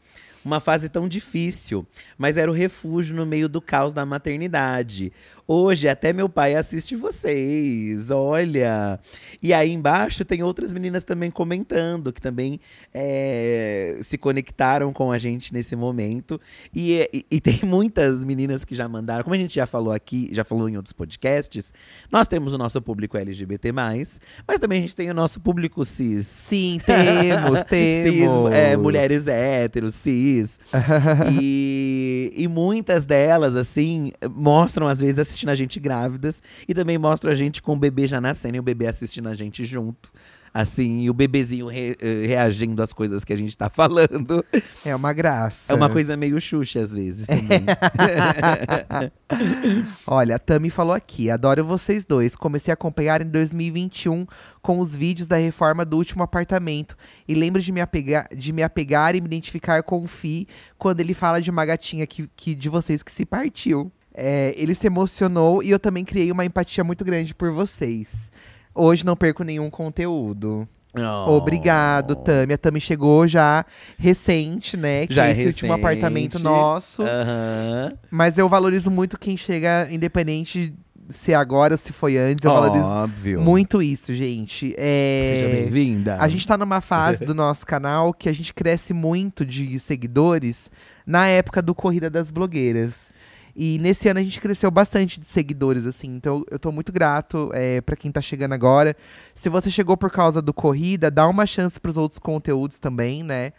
Uma fase tão difícil, mas era o refúgio no meio do caos da maternidade. Hoje até meu pai assiste vocês, olha. E aí embaixo tem outras meninas também comentando, que também é, se conectaram com a gente nesse momento. E, e- e tem muitas meninas que já mandaram, como a gente já falou aqui, já falou em outros podcasts, nós temos o nosso público LGBT+, mas também a gente tem o nosso público cis. Sim, temos, temos. Cis, é, mulheres héteros, cis. e, e muitas delas, assim, mostram, às vezes, assistindo a gente grávidas. E também mostram a gente com o bebê já nascendo e o bebê assistindo a gente junto. Assim, e o bebezinho re- eh, reagindo às coisas que a gente tá falando. É uma graça. É uma coisa meio Xuxa às vezes também. Olha, a Tami falou aqui: adoro vocês dois. Comecei a acompanhar em 2021 com os vídeos da reforma do último apartamento. E lembro de me apegar, de me apegar e me identificar com o Fi quando ele fala de uma gatinha que, que de vocês que se partiu. É, ele se emocionou e eu também criei uma empatia muito grande por vocês. Hoje não perco nenhum conteúdo. Oh. Obrigado, Tami. A Tami chegou já recente, né? Que Já é esse último recente. apartamento nosso. Aham. Mas eu valorizo muito quem chega, independente se agora ou se foi antes. Eu valorizo Óbvio. muito isso, gente. É, Seja bem-vinda. A gente tá numa fase do nosso canal que a gente cresce muito de seguidores na época do Corrida das Blogueiras. E nesse ano a gente cresceu bastante de seguidores, assim. Então eu tô muito grato é, para quem tá chegando agora. Se você chegou por causa do Corrida, dá uma chance pros outros conteúdos também, né?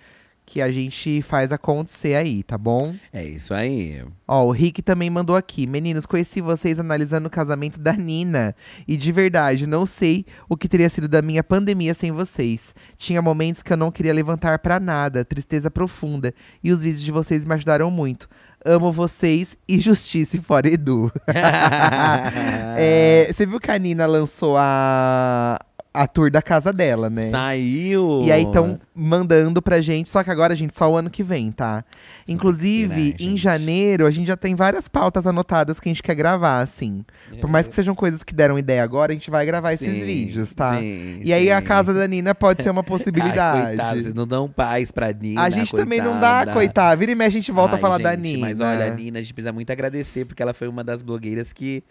Que a gente faz acontecer aí, tá bom? É isso aí. Ó, o Rick também mandou aqui. Meninos, conheci vocês analisando o casamento da Nina. E de verdade, não sei o que teria sido da minha pandemia sem vocês. Tinha momentos que eu não queria levantar pra nada, tristeza profunda. E os vídeos de vocês me ajudaram muito. Amo vocês e justiça fora Edu. É, você viu que a Nina lançou a, a tour da casa dela, né? Saiu! E aí estão mandando pra gente, só que agora, gente, só o ano que vem, tá? Inclusive, esperar, em janeiro, a gente já tem várias pautas anotadas que a gente quer gravar, assim. Por mais que sejam coisas que deram ideia agora, a gente vai gravar esses Sim, vídeos, tá? sim, e aí a sim. casa da Nina pode ser uma Ai, possibilidade. coitada, vocês não dão paz pra Nina. a gente também não dá, coitada. coitada. Vira e mexe, a gente volta Ai, a falar da gente, Nina. Mas olha, a Nina, a gente precisa muito agradecer, porque ela foi uma das blogueiras que,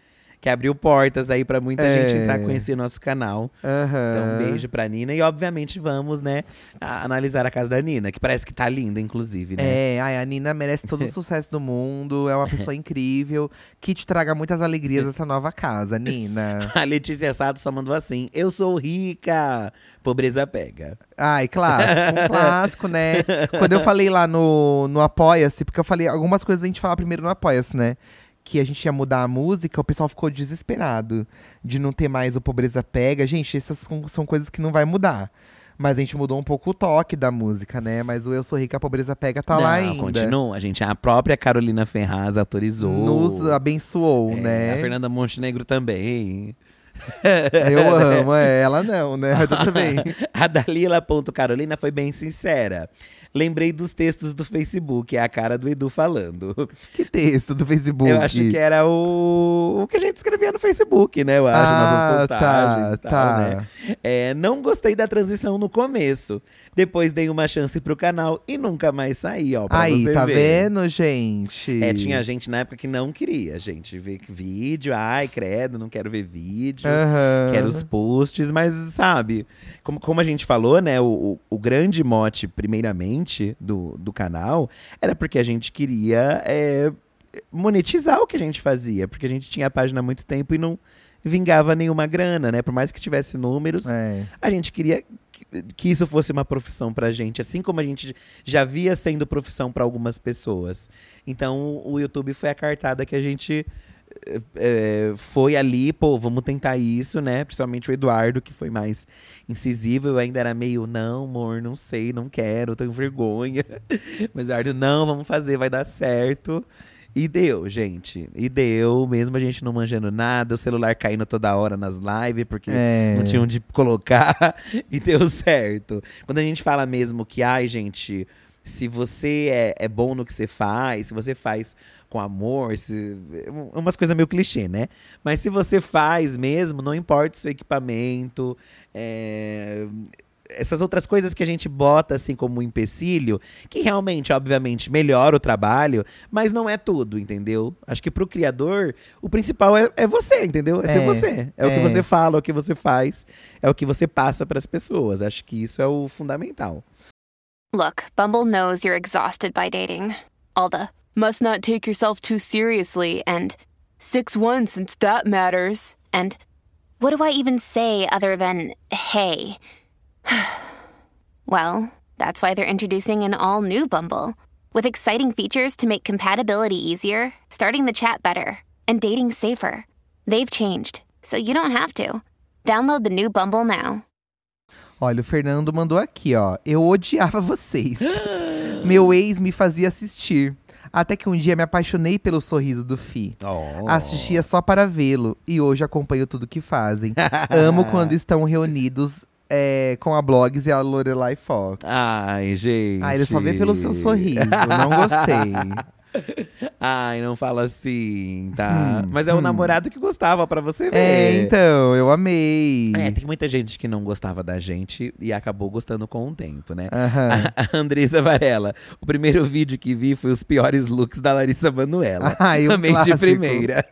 que abriu portas aí pra muita É. gente entrar conhecer nosso canal. Aham. Então, um beijo pra Nina. E, obviamente, vamos, né, a- analisar a casa da Nina, que parece que tá linda, inclusive, né? É, ai, a Nina merece todo o sucesso do mundo, é uma pessoa incrível, que te traga muitas alegrias dessa nova casa, Nina. A Letícia Sato só mandou assim: Eu sou rica, pobreza pega. Ai, clássico, um clássico, né? Quando eu falei lá no, no Apoia-se, porque eu falei algumas coisas a gente fala primeiro no Apoia-se, né? Que a gente ia mudar a música, o pessoal ficou desesperado de não ter mais o Pobreza Pega. Gente, essas são, coisas que não vai mudar. Mas a gente mudou um pouco o toque da música, né? Mas o Eu Sou Rica, a Pobreza Pega tá lá Não, ainda. continua. A gente, a própria Carolina Ferraz autorizou. Nos abençoou, É, né? A Fernanda Montenegro também. Eu amo, é, ela não, né? Mas tudo bem. A Dalila.carolina foi bem sincera. Lembrei dos textos do Facebook, é a cara do Edu falando. Que texto do Facebook? Eu acho que era o, o que a gente escrevia no Facebook, né? Eu acho, Ah, nossas postagens tá, tal, tá. né? É, não gostei da transição no começo. Depois dei uma chance pro canal e nunca mais saí, ó. Aí, tá ver. vendo, gente? É, tinha gente na época que não queria, gente, ver vídeo. Ai, credo, não quero ver vídeo. Aham. Quero os posts, mas sabe, como, como a gente falou, né? O, o, o grande mote, primeiramente, do, do canal era porque a gente queria é, monetizar o que a gente fazia. Porque a gente tinha a página há muito tempo e não vingava nenhuma grana, né? Por mais que tivesse números, É. a gente queria que- que isso fosse uma profissão pra gente, assim como a gente já via sendo profissão pra algumas pessoas. Então o YouTube foi a cartada que a gente eh, foi ali, pô, vamos tentar isso, né? Principalmente o Eduardo, que foi mais incisivo. Eu ainda era meio, não, amor, não sei, não quero, tenho vergonha. Mas o Eduardo, não, vamos fazer, vai dar certo. E deu, gente. E deu, mesmo a gente não manjando nada, o celular caindo toda hora nas lives, porque É. não tinha onde colocar. e deu certo. Quando a gente fala mesmo que, ai, gente, se você é, é bom no que você faz, se você faz com amor, se, umas coisas meio clichê, né? Mas se você faz mesmo, não importa o seu equipamento, é, essas outras coisas que a gente bota assim como um empecilho, que realmente, obviamente, melhora o trabalho, mas não é tudo, entendeu? Acho que pro criador, o principal é, é você, entendeu? É, ser É, você. É, o que é. você fala, é o que você faz, é o que você passa pras pessoas. Acho que isso é o fundamental. Look, Bumble knows you're exhausted by dating. All the must not take yourself too seriously and 6 1 since that matters. And what do I even say other than hey? well, that's why they're introducing an all new Bumble with exciting features to make compatibility easier, starting the chat better, and dating safer. They've changed, so you don't have to. Download the new Bumble now. Olha, o Fernando mandou aqui, ó. Eu odiava vocês. Meu ex me fazia assistir. Até que um dia me apaixonei pelo sorriso do Fi. Oh. Assistia só para vê-lo e hoje acompanho tudo que fazem. Amo quando estão reunidos é, com a Blogs e a Lorelai Fox. Ai, gente. Ah, ele só vê pelo seu sorriso. Não gostei. Ai, não fala assim, tá? Mas é o namorado que gostava, pra você ver. Hum, É, então, eu amei. É, tem muita gente que não gostava da gente e acabou gostando com o tempo, né? Aham. A Andressa Varela. O primeiro vídeo que vi foi os piores looks da Larissa Manoela. Ai, um Amei de clássico. primeira.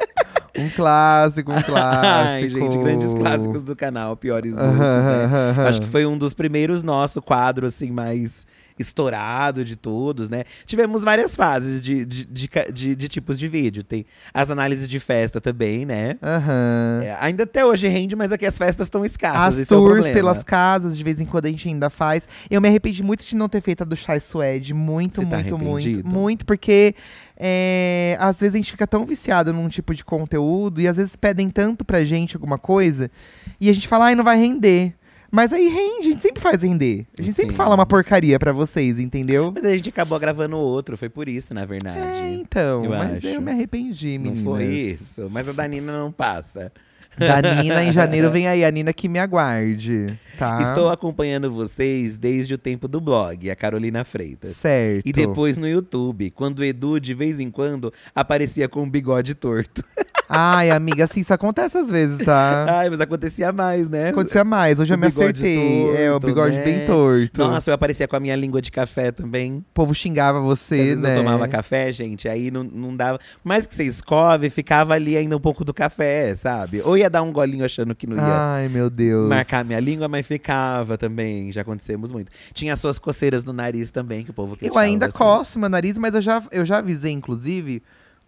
Um clássico, um clássico. Ai, gente, grandes clássicos do canal, piores looks, né? Acho que foi um dos primeiros nosso quadro, assim, mais estourado de todos, né? Tivemos várias fases de, de, de, de- de tipos de vídeo. Tem as análises de festa também, né? Aham. É, ainda até hoje rende, mas aqui as festas estão escassas. As é tours problema. pelas casas, de vez em quando a gente ainda faz. Eu me arrependi muito de não ter feito a do Chai Suede. Muito, Você tá muito, muito, arrependido? muito. Porque é, às vezes a gente fica tão viciado num tipo de conteúdo e às vezes pedem tanto pra gente alguma coisa e a gente fala, ai, não vai render. Mas aí rende, a gente sempre faz render. A gente sempre Sim. fala uma porcaria pra vocês, entendeu? Mas a gente acabou gravando outro, foi por isso, na verdade. É, então, eu mas acho. eu me arrependi, Não meninas. foi isso. Mas a Danina não passa. Da Nina, em janeiro vem aí, a Nina que me aguarde, tá? Estou acompanhando vocês desde o tempo do blog, a Carolina Freitas. Certo. E depois no YouTube, quando o Edu, de vez em quando, aparecia com um bigode torto. Ai, amiga, assim, isso acontece às vezes, tá? Ai, mas acontecia mais, né? Acontecia mais, hoje eu O me bigode acertei. é, o torto, bigode né? bem torto. Nossa, eu aparecia com a minha língua de café também. O povo xingava você, né? eu tomava café, gente, aí não, não dava. Mais que você escove, ficava ali ainda um pouco do café, sabe? Ou ia dar um golinho achando que não ia Ai, meu Deus. marcar minha língua, mas ficava também. Já acontecemos muito. Tinha as suas coceiras no nariz também, que o povo Eu ainda coço meu nariz, mas eu já, eu já avisei, inclusive,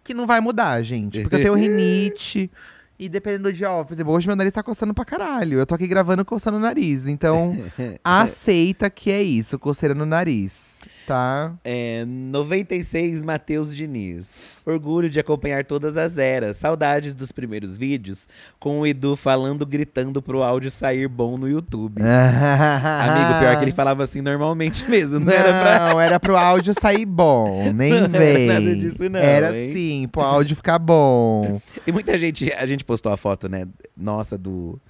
que não vai mudar, gente. Porque eu tenho rinite. E dependendo do dia, ó, por exemplo, hoje meu nariz tá coçando pra caralho. Eu tô aqui gravando coçando o nariz. Então, aceita que é isso, coceira no nariz, tá? É, 96 Matheus Diniz. Orgulho de acompanhar todas as eras. Saudades dos primeiros vídeos com o Edu falando, gritando pro áudio sair bom no YouTube. Amigo, pior que ele falava assim normalmente mesmo, não, era pra. Não, era pro áudio sair bom, nem Não era nada disso não, Era hein? sim, pro áudio ficar bom. E muita gente, a gente postou a foto, né, nossa, do.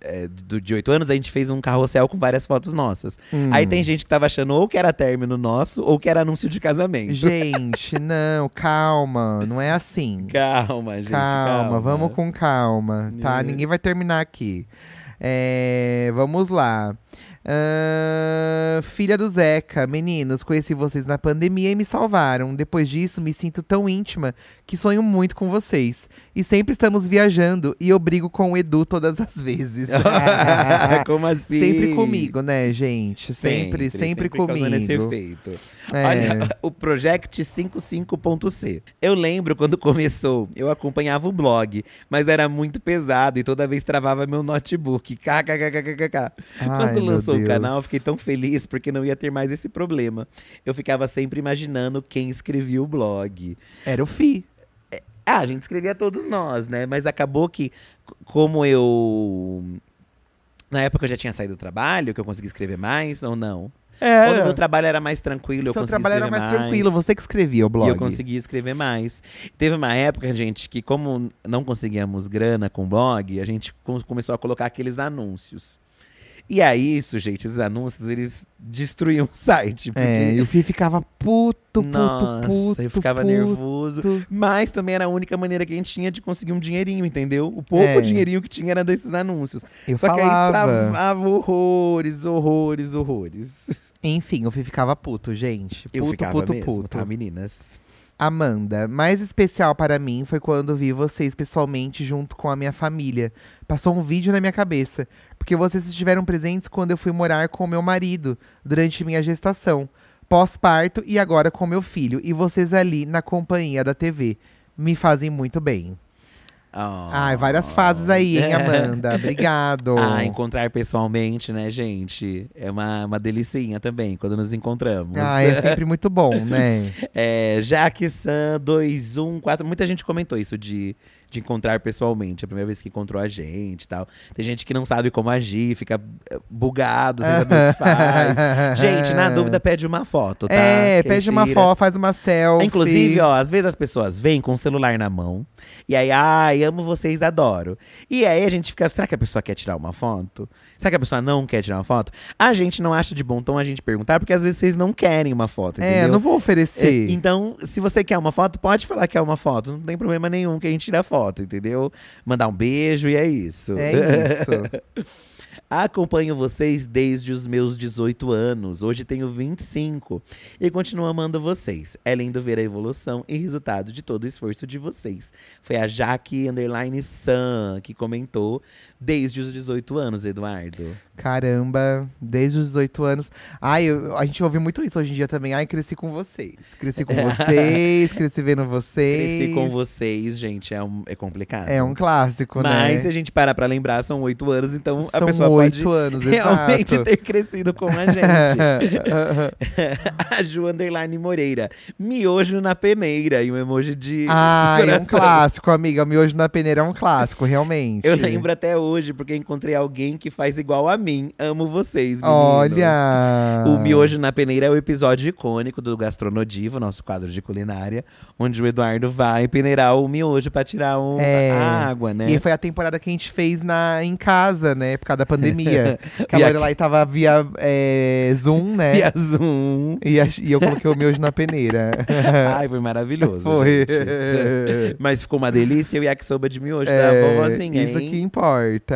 É, do de oito anos, a gente fez um carrossel com várias fotos nossas. Hum. Aí tem gente que tava achando ou que era término nosso ou que era anúncio de casamento. Gente, não, calma, não é assim. Calma, gente. calma, Calma, vamos com calma, tá? É. Ninguém vai terminar aqui. É, vamos lá. Ahn, filha do Zeca, meninos, conheci vocês na pandemia e me salvaram. Depois disso, me sinto tão íntima que sonho muito com vocês. E sempre estamos viajando e eu brigo com o Edu todas as vezes. Como assim? Sempre comigo, né, gente? Sempre, sempre, causando esse comigo. efeito. É. Olha, o Project 55.c. Eu lembro quando começou, eu acompanhava o blog, mas era muito pesado e toda vez travava meu notebook. KKKKKK. Quando lançou o canal, eu fiquei tão feliz porque não ia ter mais esse problema. Eu ficava sempre imaginando quem escrevia o blog. Era o Fi. Ah, a gente escrevia todos nós, né? Mas acabou que, como eu. Na época eu já tinha saído do trabalho, que eu consegui escrever mais ou não? É. Quando o meu trabalho era mais tranquilo, eu Seu consegui trabalho era escrever mais tranquilo, você que escrevia o blog. E eu consegui escrever mais. Teve uma época, gente, que como não conseguíamos grana com o blog, a gente com- começou a colocar aqueles anúncios. E aí, isso, gente, esses anúncios, eles destruíam o site. Porque, É, e o Fi ficava puto, puto, nossa, puto. eu ficava puto. nervoso. Mas também era a única maneira que a gente tinha de conseguir um dinheirinho, entendeu? O pouco É. dinheirinho que tinha era desses anúncios. Eu Só que aí falava. travava horrores, horrores, horrores. Enfim, o Fi ficava puto, gente. Eu puto, ficava puto, mesmo, puto. tá, meninas? Amanda, mais especial para mim foi quando vi vocês pessoalmente junto com a minha família. Passou um vídeo na minha cabeça, porque vocês estiveram presentes quando eu fui morar com meu marido durante minha gestação, pós-parto e agora com meu filho. E vocês ali na companhia da TV. Me fazem muito bem. Ai, várias fases aí, hein, Amanda? Obrigado. Ah, encontrar pessoalmente, né, gente? É uma, uma delicinha também, quando nos encontramos. Ah, é sempre muito bom, né? É, Jaque San 214. Muita gente comentou isso de, de encontrar pessoalmente, é a primeira vez que encontrou a gente e tal. Tem gente que não sabe como agir, fica eh, bugado, sem saber o que faz. Gente, na dúvida, pede uma foto, tá? É, Quem pede uma tira. foto, faz uma selfie. Inclusive, ó, às vezes as pessoas vêm com o celular na mão. E aí, ai, amo vocês, adoro. E aí a gente fica, será que a pessoa quer tirar uma foto? Será que a pessoa não quer tirar uma foto? A gente não acha de bom tom a gente perguntar, porque às vezes vocês não querem uma foto, É, entendeu? não vou oferecer. É, então, se você quer uma foto, pode falar que é uma foto. Não tem problema nenhum que a gente tire a foto, entendeu? Mandar um beijo e é isso. É isso. Acompanho vocês desde os meus 18 anos. Hoje tenho 25 e continuo amando vocês. É lindo ver a evolução e resultado de todo o esforço de vocês. Foi a Jaque Underline Sun que comentou desde os 18 anos, Eduardo. Caramba, desde os 18 anos. Ai, eu- a gente ouve muito isso hoje em dia também. Ai, cresci com vocês. Cresci com vocês, cresci vendo vocês. Cresci com vocês, gente, é, um- é complicado. É um clássico, Mas se né? a gente parar pra lembrar, são oito anos, então a São pessoa oito anos, realmente exato. ter crescido com a gente. a Ju Underline Moreira. Miojo na peneira e um emoji de Ai, é um clássico, amiga. Miojo na peneira é um clássico, realmente. Eu lembro até hoje, porque encontrei alguém que faz igual a mim. Amo vocês, meninos. Olha! O Miojo na Peneira é o episódio icônico do Gastronodivo, nosso quadro de culinária, onde o Eduardo vai peneirar o miojo pra tirar o- É. a água, né? E foi a temporada que a gente fez na, em casa, né? Por causa da pandemia. que a Via- Lorelai tava via é, Zoom, né? Via Zoom. E, a- e eu coloquei o miojo na peneira. Ai, foi maravilhoso. Foi. gente. Mas ficou uma delícia o yakisoba de miojo É, da vovozinha, Isso hein? que importa.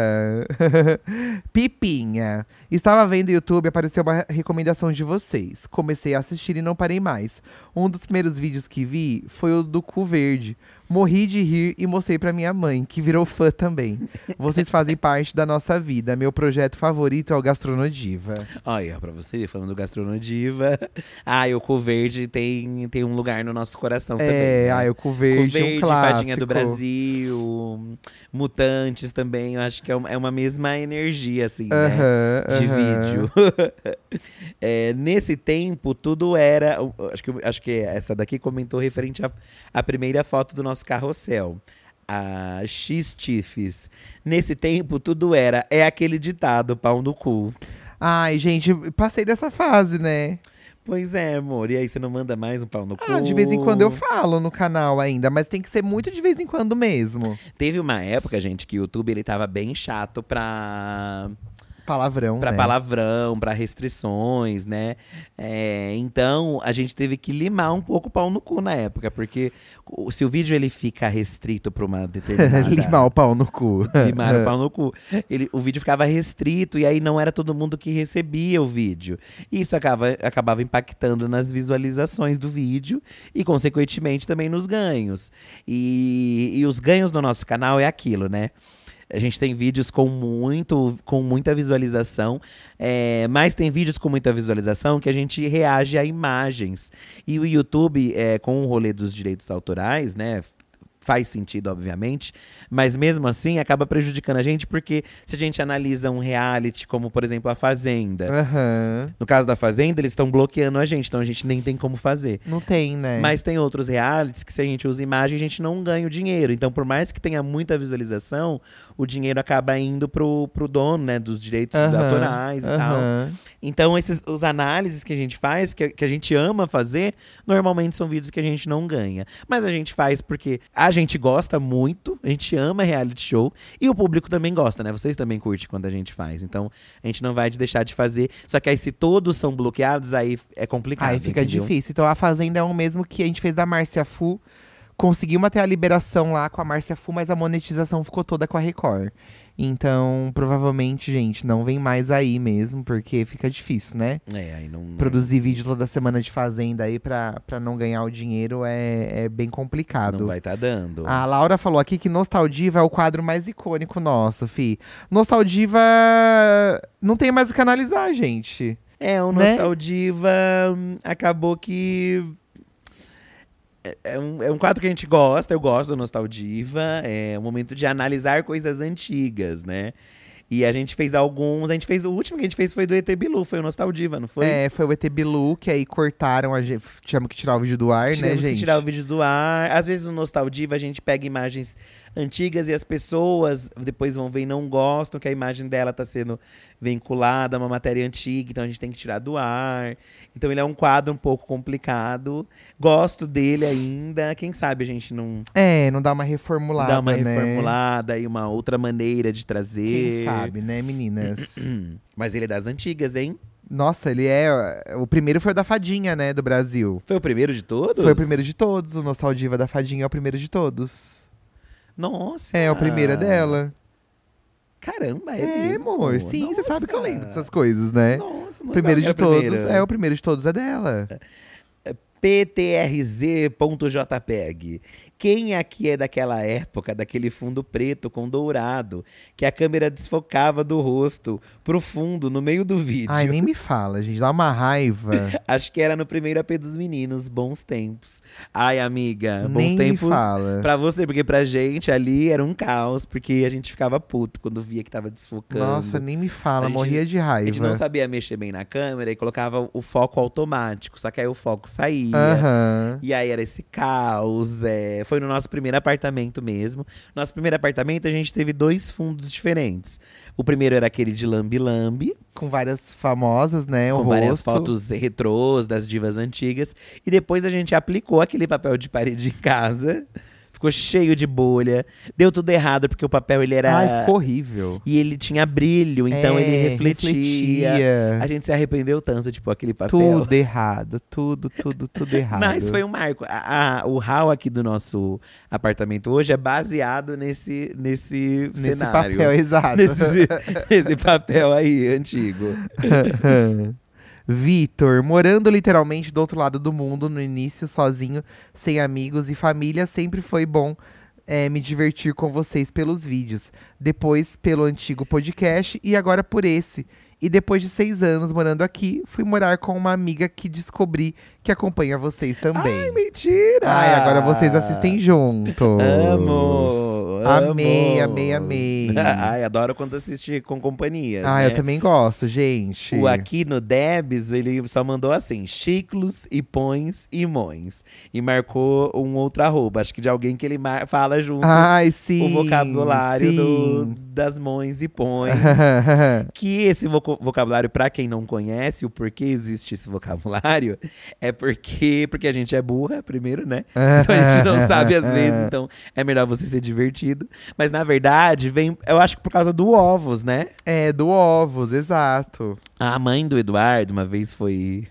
Pipinha. Estava vendo o YouTube e apareceu uma recomendação de vocês. Comecei a assistir e não parei mais. Um dos primeiros vídeos que vi foi o do cu verde. Morri de rir e mostrei pra minha mãe, que virou fã também. Vocês fazem parte da nossa vida. Meu projeto favorito é o Gastronodiva. Olha, pra você, falando do Gastronodiva. Ah, o cu verde tem, tem um lugar no nosso coração também. É, né? ai, o cu verde, Cu verde, um clássico. Fadinha do Brasil, Mutantes também, eu acho que é uma, é uma mesma energia, assim, né? De vídeo. É, nesse tempo, tudo era. Acho que, acho que essa daqui comentou referente à à primeira foto do nosso carrossel. A X Tifes. Nesse tempo, tudo era. É aquele ditado, pau no cu. Ai, gente, passei dessa fase, né? Pois é, amor. E aí, você não manda mais um pau no cu? Ah, de vez em quando eu falo no canal ainda, mas tem que ser muito de vez em quando mesmo. Teve uma época, gente, que o YouTube ele tava bem chato pra, Palavrão, pra né? palavrão, pra restrições, né? É, então, a gente teve que limar um pouco o pau no cu na época, porque se o vídeo ele fica restrito pra uma determinada. Limar o pau no cu. Limar o pau no cu. Ele, o vídeo ficava restrito e aí não era todo mundo que recebia o vídeo. E isso acaba, acabava impactando nas visualizações do vídeo e, consequentemente, também nos ganhos. E, e os ganhos no nosso canal é aquilo, né? A gente tem vídeos com, muito, com muita visualização, é, mas tem vídeos com muita visualização que a gente reage a imagens. E o YouTube, é, com o rolê dos direitos autorais, né? Faz sentido, obviamente, mas mesmo assim acaba prejudicando a gente, porque se a gente analisa um reality, como por exemplo a Fazenda, Aham. no caso da Fazenda, eles estão bloqueando a gente, então a gente nem tem como fazer. Não tem, né? Mas tem outros realities que se a gente usa imagem, a gente não ganha o dinheiro. Então, por mais que tenha muita visualização, o dinheiro acaba indo pro, pro dono, né, dos direitos Aham, autorais e tal. Então, esses, os análises que a gente faz, que, que a gente ama fazer, normalmente são vídeos que a gente não ganha. Mas a gente faz porque a gente gosta muito, a gente ama reality show, e o público também gosta, né? Vocês também curtem quando a gente faz. Então, a gente não vai deixar de fazer. Só que aí, se todos são bloqueados, aí é complicado. Aí fica entendeu? difícil. Então a Fazenda é o mesmo que a gente fez da Márcia Fu. Conseguimos até a liberação lá com a Márcia Fu, mas a monetização ficou toda com a Record. Então, provavelmente, gente, não vem mais aí mesmo, porque fica difícil, né? É, aí não. Produzir vídeo toda semana de Fazenda aí pra, pra não ganhar o dinheiro é, é bem complicado. Não vai estar dando. A Laura falou aqui que Nostaldiva é o quadro mais icônico nosso, fi. Nostaldiva não tem mais o que analisar, gente. É, o né? Nostaldiva hum, acabou que. É- É um, é um quadro que a gente gosta, eu gosto do Nostaldiva. É um momento de analisar coisas antigas, né? E a gente fez alguns. A gente fez. O último que a gente fez foi do ET Bilu, foi o Nostaldiva, não foi? É, foi o ET Bilu, que aí cortaram, a gente, tivemos que tirar o vídeo do ar, Tivemos né, gente? que tirar o vídeo do ar. Às vezes no Nostaldiva a gente pega imagens antigas e as pessoas depois vão ver e não gostam que a imagem dela tá sendo vinculada a uma matéria antiga, então a gente tem que tirar do ar. Então ele é um quadro um pouco complicado. Gosto dele ainda. Quem sabe a gente não É, não dá uma reformulada, dá uma né? reformulada e uma outra maneira de trazer. Quem sabe, né, meninas? Mas ele é das antigas, hein? Nossa, ele é. O primeiro foi o da Fadinha, né, do Brasil. Foi o primeiro de todos? Foi o primeiro de todos. O Nostaldiva da Fadinha é o primeiro de todos. Nossa. É, o primeiro é dela. Caramba, é, É, mesmo? amor. Sim, você sabe que eu Nossa. lembro dessas coisas, né? Nossa, O não primeiro lembrava de todos. primeiro. É, o primeiro de todos é dela. PTRZ.jpg. Quem aqui é daquela época, daquele fundo preto com dourado, que a câmera desfocava do rosto pro fundo, no meio do vídeo? Ai, nem me fala, gente. Dá uma raiva. Acho que era no primeiro AP dos meninos, bons tempos. Ai, amiga, bons Nem me tempos fala. pra você, porque pra gente ali era um caos, porque a gente ficava puto quando via que tava desfocando. Nossa, nem me fala. A gente- morria de A gente não raiva. sabia mexer bem na câmera e colocava o foco automático, só que aí o foco saía. Aham. E aí era esse caos. é, Foi no nosso primeiro apartamento mesmo. Nosso primeiro apartamento a gente teve dois fundos diferentes. O primeiro era aquele de Lambi Lambi, Com várias famosas, né? o com várias rosto. fotos retrôs das divas antigas. E depois a gente aplicou aquele papel de parede em casa. Ficou cheio de bolha. Deu tudo errado, porque o papel ele era. Ai, ficou horrível. E ele tinha brilho, então É, ele refletia. refletia. A gente se arrependeu tanto, tipo, aquele papel. Tudo errado. Tudo, tudo, tudo errado. Mas foi um marco. A- a- o hall aqui do nosso apartamento hoje é baseado nesse, nesse, Nesse cenário. papel, exato. Nesse, nesse papel aí, antigo. Vitor, morando literalmente do outro lado do mundo, no início sozinho, sem amigos e família, sempre foi bom é, me divertir com vocês pelos vídeos. Depois pelo antigo podcast e agora por esse. E depois de seis anos morando aqui, fui morar com uma amiga que descobri que acompanha vocês também. Ai, mentira! Ai, agora vocês assistem juntos. Amo! Amei, amo. amei, amei. Ai, adoro quando assiste com companhias. Ah, né? eu também gosto, gente. O aqui no Debs, ele só mandou assim: chiclos e pões e mões. E marcou um outro arroba. Acho que de alguém que ele fala junto Ai, sim. o vocabulário do- sim. das mões e pões. que esse voco- vocabulário, pra quem não conhece, o porquê existe esse vocabulário, é porque, porque a gente é burra, primeiro, né? Então a gente não sabe às vezes, então é melhor você ser divertido. Mas na verdade, vem, eu acho que por causa do ovos, né? É, do ovos, exato. A mãe do Eduardo uma vez foi,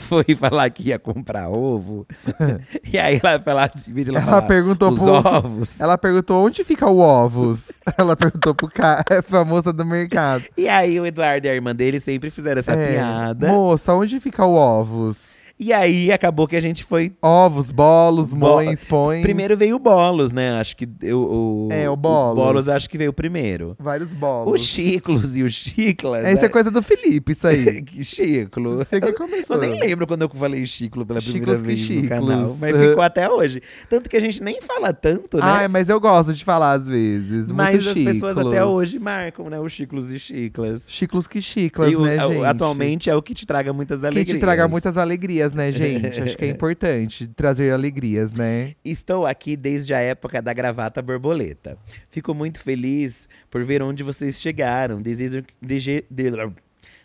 foi falar que ia comprar ovo. e aí ela lá de vídeo ela, Ela perguntou os pro- ovos. Ela perguntou onde fica o ovos. Ela perguntou pro cara, pra moça do mercado. E aí o Eduardo e a irmã dele sempre fizeram essa É, piada. Moça, onde fica o ovos? E aí acabou que a gente foi. Ovos, bolos, Bo- mões, pões. Primeiro veio o Bolos, né? Acho que eu, o. É, o Bolos. Bolos acho que veio primeiro. Vários bolos. Os Chiclos e os Chiclas. Essa é né? coisa do Felipe, isso aí. que Chiclo. Você que Eu- começou. Eu nem lembro quando eu falei Chiclo pela primeira Chiclos que vez no chiclos. canal. Mas ficou até hoje. Tanto que a gente nem fala tanto, né? Ai, mas eu gosto de falar às vezes. Mas as pessoas chiclos. até hoje marcam, né? Os Chiclos e Chiclas. Chiclos que chiclas, e o- né, a- gente? atualmente é o que te traga muitas Que alegrias. te traga muitas alegrias, né, gente? Acho que é importante trazer alegrias, né? Estou aqui desde a época da gravata borboleta. Fico muito feliz por ver onde vocês chegaram. Desejo, dege- de-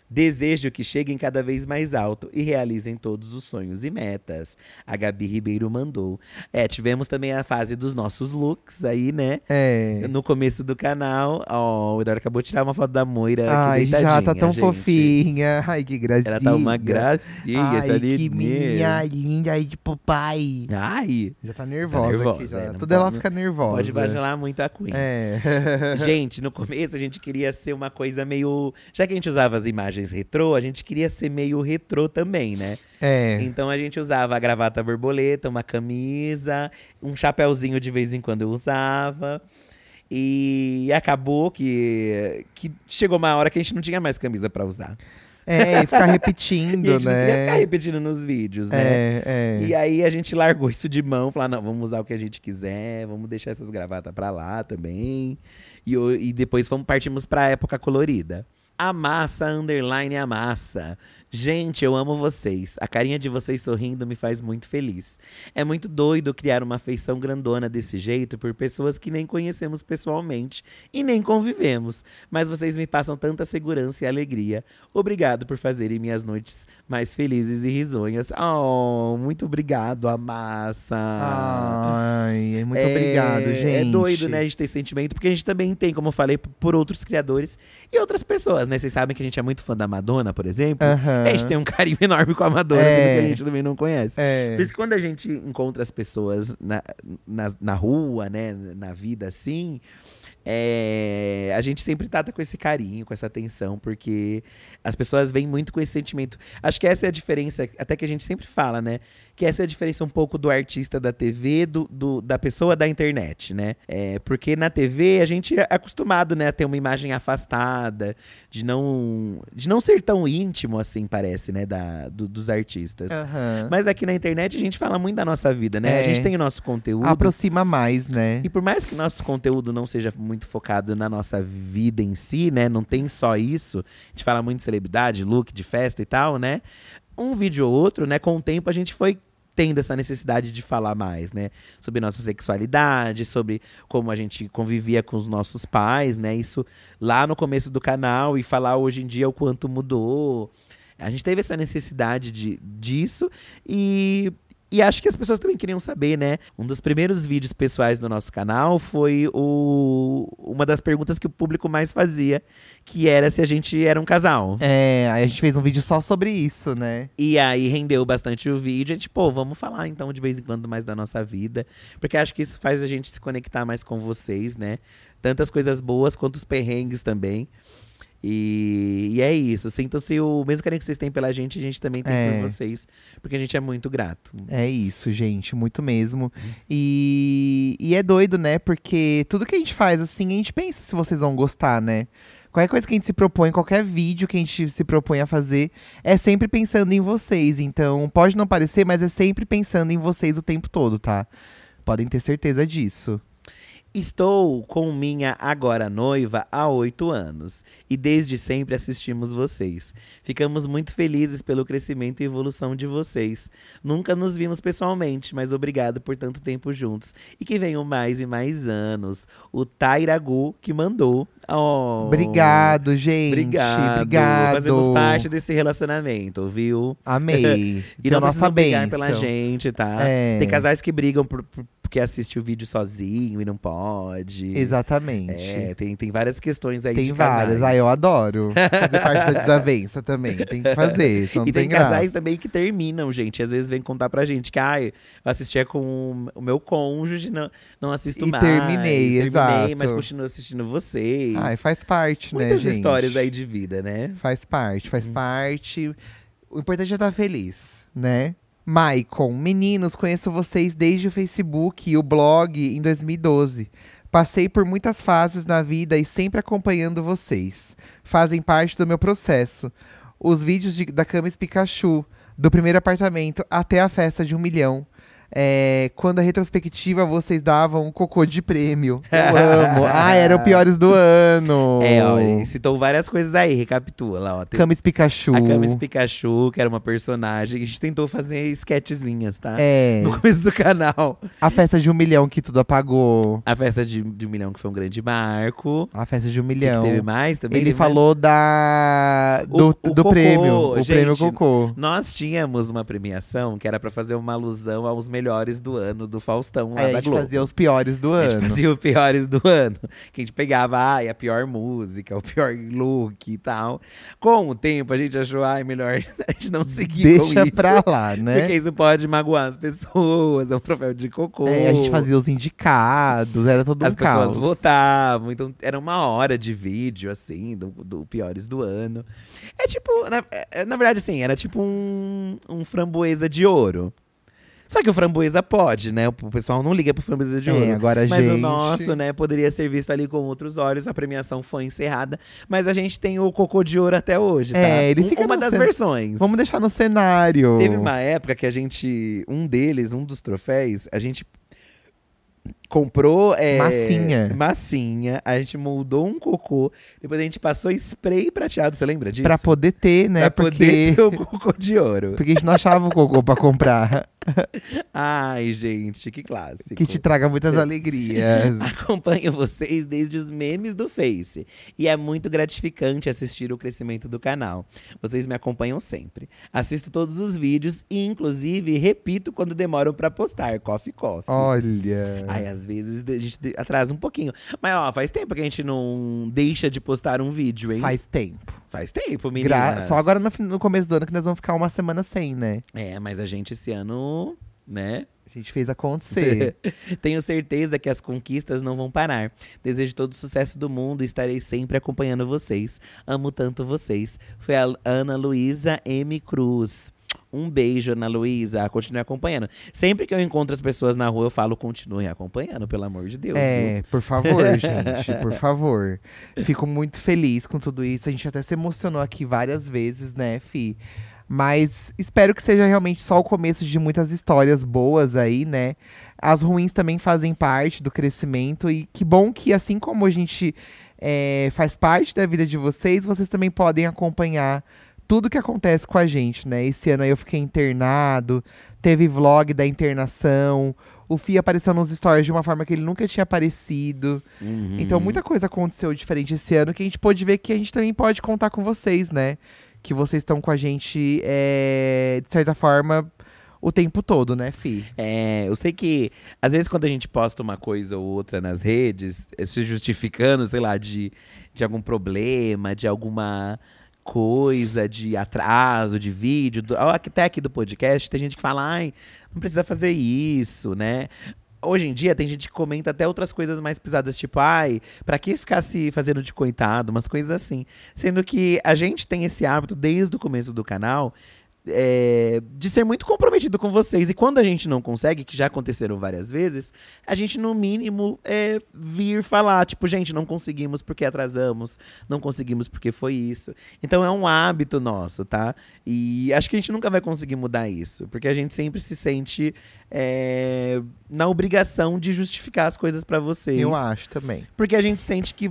desejo que cheguem cada vez mais alto e realizem todos os sonhos e metas. A Gabi Ribeiro mandou. É, tivemos também a fase dos nossos looks aí, né? É. No começo do canal. Ó, o Eduardo acabou de tirar uma foto da Moira Ai, já tá tão gente. fofinha. Ai, que gracinha. Ela tá uma gracinha, Ai, essa que menininha linda aí de papai. Ai, Já tá nervosa, nervosa, aqui. Já. é, Tudo ela pode- fica nervosa. pode vagilar muito a Queen. É. Gente, no começo a gente queria ser uma coisa meio. Já que a gente usava as imagens retrô, a gente queria ser meio retrô também, né? é. Então a gente usava a gravata borboleta, uma camisa, um chapéuzinho de vez em quando eu usava. E acabou que, que chegou uma hora que a gente não tinha mais camisa pra usar. É, e ficar repetindo, E a gente não queria né? ficar repetindo nos vídeos, né? É, é. E aí a gente largou isso de mão, falar, não, vamos usar o que a gente quiser, vamos deixar essas gravatas pra lá também. E, e depois fomos, partimos pra época colorida. A massa, underline a massa. Gente, eu amo vocês. A carinha de vocês sorrindo me faz muito feliz. É muito doido criar uma afeição grandona desse jeito por pessoas que nem conhecemos pessoalmente e nem convivemos. Mas vocês me passam tanta segurança e alegria. Obrigado por fazerem minhas noites mais felizes e risonhas. Oh, muito obrigado, a massa. Ai, muito É- obrigado, gente. É doido, né, a gente ter sentimento, porque a gente também tem, como eu falei, por outros criadores e outras pessoas, né? Vocês sabem que a gente é muito fã da Madonna, por exemplo. Aham. A gente tem um carinho enorme com a Madonna, É. que a gente também não conhece. É. Por isso que quando a gente encontra as pessoas na, na, na rua, né, na vida assim, é, a gente sempre trata com esse carinho, com essa atenção, porque as pessoas vêm muito com esse sentimento. Acho que essa é a diferença, até que a gente sempre fala, né? Que essa é a diferença um pouco do artista da TV, do, do- da pessoa da internet, né? É, porque na TV a gente é acostumado, né, a ter uma imagem afastada, de não, de não ser tão íntimo assim, parece, né, da, do- dos artistas. Aham. Mas aqui na internet a gente fala muito da nossa vida, né? É. A gente tem o nosso conteúdo. Aproxima mais, né? E por mais que nosso conteúdo não seja muito focado na nossa vida em si, né? Não tem só isso. A gente fala muito de celebridade, look, de festa e tal, né? Um vídeo ou outro, né? Com o tempo a gente foi tendo essa necessidade de falar mais, né? Sobre nossa sexualidade, sobre como a gente convivia com os nossos pais, né? Isso lá no começo do canal e falar hoje em dia o quanto mudou. A gente teve essa necessidade de, disso e, e acho que as pessoas também queriam saber, né? Um dos primeiros vídeos pessoais do nosso canal foi o, uma das perguntas que o público mais fazia, que era se a gente era um casal. É, aí a gente fez um vídeo só sobre isso, né? E aí rendeu bastante o vídeo. A gente, pô, vamos falar então de vez em quando mais da nossa vida. Porque acho que isso faz a gente se conectar mais com vocês, né? Tantas coisas boas quanto os perrengues também. E, e é isso. Sintam-se o mesmo carinho que vocês têm pela gente, a gente também tem É. por vocês. Porque a gente é muito grato. É isso, gente, muito mesmo. E, e é doido, né? Porque tudo que a gente faz, assim, a gente pensa se vocês vão gostar, né? Qualquer coisa que a gente se propõe, qualquer vídeo que a gente se propõe a fazer, é sempre pensando em vocês. Então, pode não parecer, mas é sempre pensando em vocês o tempo todo, tá? Podem ter certeza disso. Estou com minha agora noiva há oito anos e desde sempre assistimos vocês. Ficamos muito felizes pelo crescimento e evolução de vocês. Nunca nos vimos pessoalmente, mas obrigado por tanto tempo juntos e que venham mais e mais anos. O Tairagu que mandou. Oh, Obrigado, gente. Obrigado. Obrigado. Fazemos parte desse relacionamento, viu? Amei. E Então, não nossa brigar bênção. pela gente, tá? É. Tem casais que brigam por- por- porque assiste o vídeo sozinho e não pode. Exatamente. É, tem, tem várias questões aí Tem de várias. Ah, eu adoro fazer parte da desavença também. Tem que fazer, E tem tem casais também que terminam, gente. Às vezes vem contar pra gente que, ah, eu assistia com o meu cônjuge, não, não assisto E mais. terminei, terminei, exato. mas continuo assistindo vocês. Ai, faz parte, né, Muitas gente? histórias aí de vida, né? Faz parte, faz parte. O importante é estar feliz, né? Maicon, meninos, conheço vocês desde o Facebook e o blog em 2012. Passei por muitas fases na vida e sempre acompanhando vocês. Fazem parte do meu processo. Os vídeos de- da Camis Pikachu, do primeiro apartamento até a festa de um milhão. É, quando a retrospectiva vocês davam um cocô de prêmio. Eu amo. Ah, eram piores do ano. É, ó, citou várias coisas aí, recapitula, ó. Tem Camis Pikachu. a Camis Pikachu, que era uma personagem. A gente tentou fazer sketchzinhas, tá? É. No começo do canal. A festa de um milhão que tudo apagou. A festa de, de um milhão, que foi um grande marco. A festa de um O que milhão. teve mais também? Ele mais? falou da do, O- o do cocô, prêmio, o gente, prêmio Cocô. Nós tínhamos uma premiação que era pra fazer uma alusão aos melhores do ano do Faustão lá Aí da a gente Globo. fazia os piores do A ano. gente fazia os piores do ano. Que a gente pegava, ai, a pior música, o pior look e tal. Com o tempo, a gente achou, ai, melhor a gente não seguir com Deixa isso. pra lá, né? Porque isso pode magoar as pessoas, é um troféu de cocô. É, a gente fazia os indicados, era todo As um pessoas caos. votavam, então era uma hora de vídeo, assim, do, do Piores do Ano. É tipo, na, é- na verdade, assim, era tipo um, um framboesa de ouro. Só que o framboesa pode, né? O pessoal não liga pro framboesa de É, ouro. agora a mas o nosso, né, poderia ser visto ali com outros olhos. A premiação foi encerrada. Mas a gente tem o cocô de ouro até hoje, tá? É, ele Um- fica Uma das cen- versões. Vamos deixar no cenário. Teve uma época que a gente. Um deles, um dos troféus, a gente comprou. é, Massinha. Massinha. A gente moldou um cocô. Depois a gente passou spray prateado. Você lembra disso? Pra poder ter, né? Pra porque, poder ter o cocô de ouro. porque a gente não achava o cocô pra comprar. Ai, gente, que clássico. Que te traga muitas alegrias. Acompanho vocês desde os memes do Face. E é muito gratificante assistir o crescimento do canal. Vocês me acompanham sempre. Assisto todos os vídeos e, inclusive, repito quando demoram pra postar. Coffee Coffee. Olha. Ai, às vezes a gente atrasa um pouquinho. Mas, ó, faz tempo que a gente não deixa de postar um vídeo, hein? Faz tempo. Faz tempo, meninas. Gra- Só agora no, no começo do ano que nós vamos ficar uma semana sem, né? É, mas a gente esse ano, né? A gente fez acontecer. Tenho certeza que as conquistas não vão parar. Desejo todo o sucesso do mundo e estarei sempre acompanhando vocês. Amo tanto vocês. Foi a Ana Luísa M. Cruz. Um beijo, Ana Luísa. Continue acompanhando. Sempre que eu encontro as pessoas na rua, eu falo, continuem acompanhando, pelo amor de Deus. viu? É, por favor, gente, por favor. Fico muito feliz com tudo isso. A gente até se emocionou aqui várias vezes, né, Fi? Mas espero que seja realmente só o começo de muitas histórias boas aí, né? As ruins também fazem parte do crescimento. E que bom que, assim como a gente é, faz parte da vida de vocês, vocês também podem acompanhar tudo que acontece com a gente, né? Esse ano aí eu fiquei internado, teve vlog da internação. O Fih apareceu nos stories de uma forma que ele nunca tinha aparecido. Uhum. Então muita coisa aconteceu diferente esse ano que a gente pôde ver que a gente também pode contar com vocês, né? Que vocês estão com a gente, é, de certa forma, o tempo todo, né, Fi? É, eu sei que às vezes quando a gente posta uma coisa ou outra nas redes, eh, se justificando, sei lá, de, de algum problema, de alguma coisa, de atraso, de vídeo, do- até aqui do podcast, tem gente que fala, ai, não precisa fazer isso, né? Hoje em dia tem gente que comenta até outras coisas mais pesadas, tipo, ai, pra que ficar se fazendo de coitado, umas coisas assim. Sendo que a gente tem esse hábito desde o começo do canal é, de ser muito comprometido com vocês. E quando a gente não consegue, que já aconteceram várias vezes, a gente, no mínimo, é, vir falar, tipo, gente, não conseguimos porque atrasamos, não conseguimos porque foi isso. Então é um hábito nosso, tá? E acho que a gente nunca vai conseguir mudar isso, porque a gente sempre se sente é, na obrigação de justificar as coisas pra vocês. Eu acho também. Porque a gente sente que.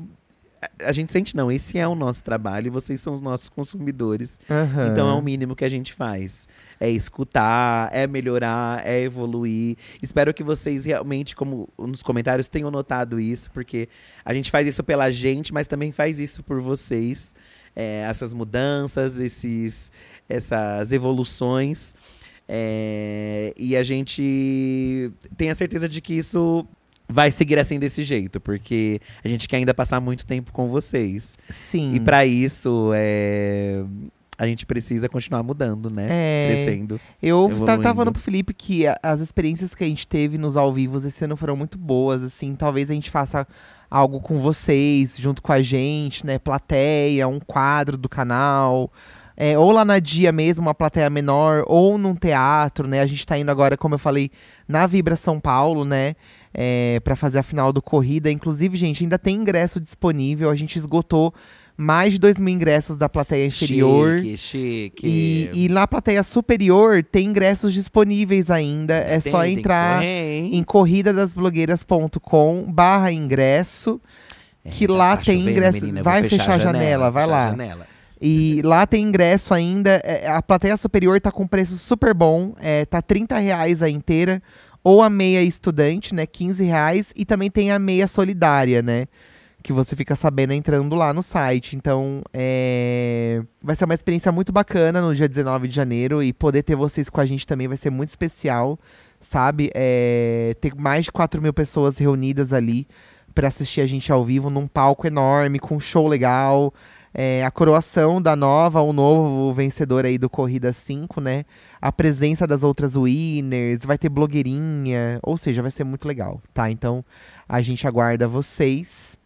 A gente sente, não, esse é o nosso trabalho e vocês são os nossos consumidores. Aham. Então é o mínimo que a gente faz. É escutar, é melhorar, é evoluir. Espero que vocês realmente, como nos comentários, tenham notado isso, porque a gente faz isso pela gente, mas também faz isso por vocês. É, essas mudanças, esses, essas evoluções. É, e a gente tem a certeza de que isso vai seguir assim desse jeito, porque a gente quer ainda passar muito tempo com vocês. Sim. E pra isso, é, a gente precisa continuar mudando, né? É. Crescendo. Eu evoluindo. tava falando pro Felipe que as experiências que a gente teve nos ao vivos esse ano foram muito boas, assim. Talvez a gente faça algo com vocês, junto com a gente, né? Plateia, um quadro do canal. É, ou lá na Dia mesmo, uma plateia menor, ou num teatro, né? A gente tá indo agora, como eu falei, na Vibra São Paulo, né? É, para fazer a final do Corrida. Inclusive, gente, ainda tem ingresso disponível. A gente esgotou mais de dois mil ingressos da plateia inferior. Chique, chique. E, e na plateia superior tem ingressos disponíveis ainda. É Tem, só tem entrar hein? em corridadasblogueiras.com barra ingresso. Que É, lá tá tem chovendo, ingresso. menina, vai vou fechar, a janela, vai fechar a lá. janela. E lá tem ingresso ainda. é, A plateia superior tá com preço super bom. É, tá 30 reais a inteira. Ou a meia estudante, né? 15 reais. E também tem a meia solidária, né? Que você fica sabendo entrando lá no site. Então, é... vai ser uma experiência muito bacana no dia 19 de janeiro. E poder ter vocês com a gente também vai ser muito especial, sabe? É... Ter mais de 4 mil pessoas reunidas ali para assistir a gente ao vivo num palco enorme, com um show legal. É, a coroação da nova, o novo vencedor aí do Corrida 5, né? A presença das outras winners, vai ter blogueirinha, ou seja, vai ser muito legal, tá? Então a gente aguarda vocês.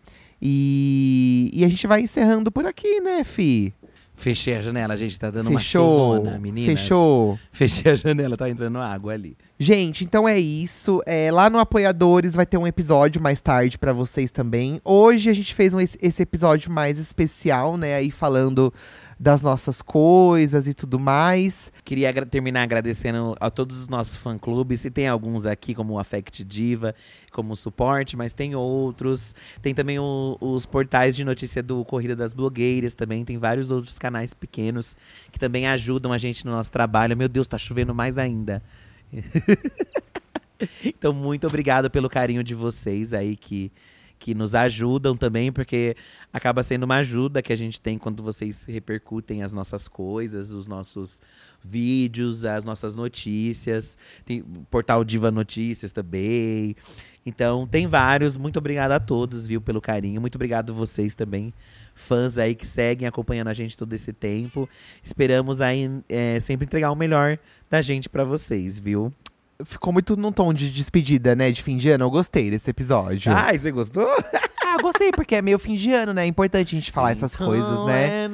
E, e a gente vai encerrando por aqui, né, Fi? Fechei a janela, gente, tá dando Fechou. uma chuvona, meninas. Fechou. Fechei a janela, tá entrando água ali. Gente, então é isso. É, lá no Apoiadores vai ter um episódio mais tarde pra vocês também. Hoje a gente fez um, esse episódio mais especial, né? Aí falando das nossas coisas e tudo mais. Queria agra- terminar agradecendo a todos os nossos fã-clubes. E tem alguns aqui, como o Affect Diva, como suporte, mas tem outros. Tem também o- os portais de notícia do Corrida das Blogueiras também. Tem vários outros canais pequenos que também ajudam a gente no nosso trabalho. Meu Deus, tá chovendo mais ainda. então, muito obrigado pelo carinho de vocês aí que, que nos ajudam também, porque acaba sendo uma ajuda que a gente tem quando vocês repercutem as nossas coisas, os nossos vídeos, as nossas notícias. Tem o portal Diva Notícias também. Então, tem vários. Muito obrigado a todos, viu, pelo carinho. Muito obrigado vocês também, fãs aí que seguem acompanhando a gente todo esse tempo. Esperamos aí é, sempre entregar o melhor da gente pra vocês, viu? Ficou muito num tom de despedida, né? De fim de ano. Eu gostei desse episódio. Ai, você gostou? Ah, gostei, porque é meio fim de ano, né? É importante a gente falar essas Então coisas, né?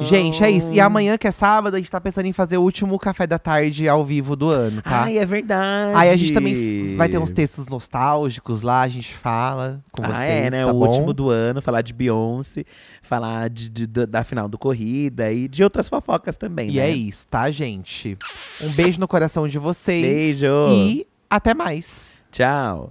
é. Gente, é isso. E amanhã, que é sábado, a gente tá pensando em fazer o último café da tarde ao vivo do ano, tá? Ai, é verdade. Aí a gente também vai ter uns textos nostálgicos lá, a gente fala com ah, vocês, é, né? tá o bom? último do ano, falar de Beyoncé, falar de, de- da- da final do Corrida e de outras fofocas também, E né? é isso, tá, gente? Um beijo no coração de vocês. Beijo. E até mais. Tchau.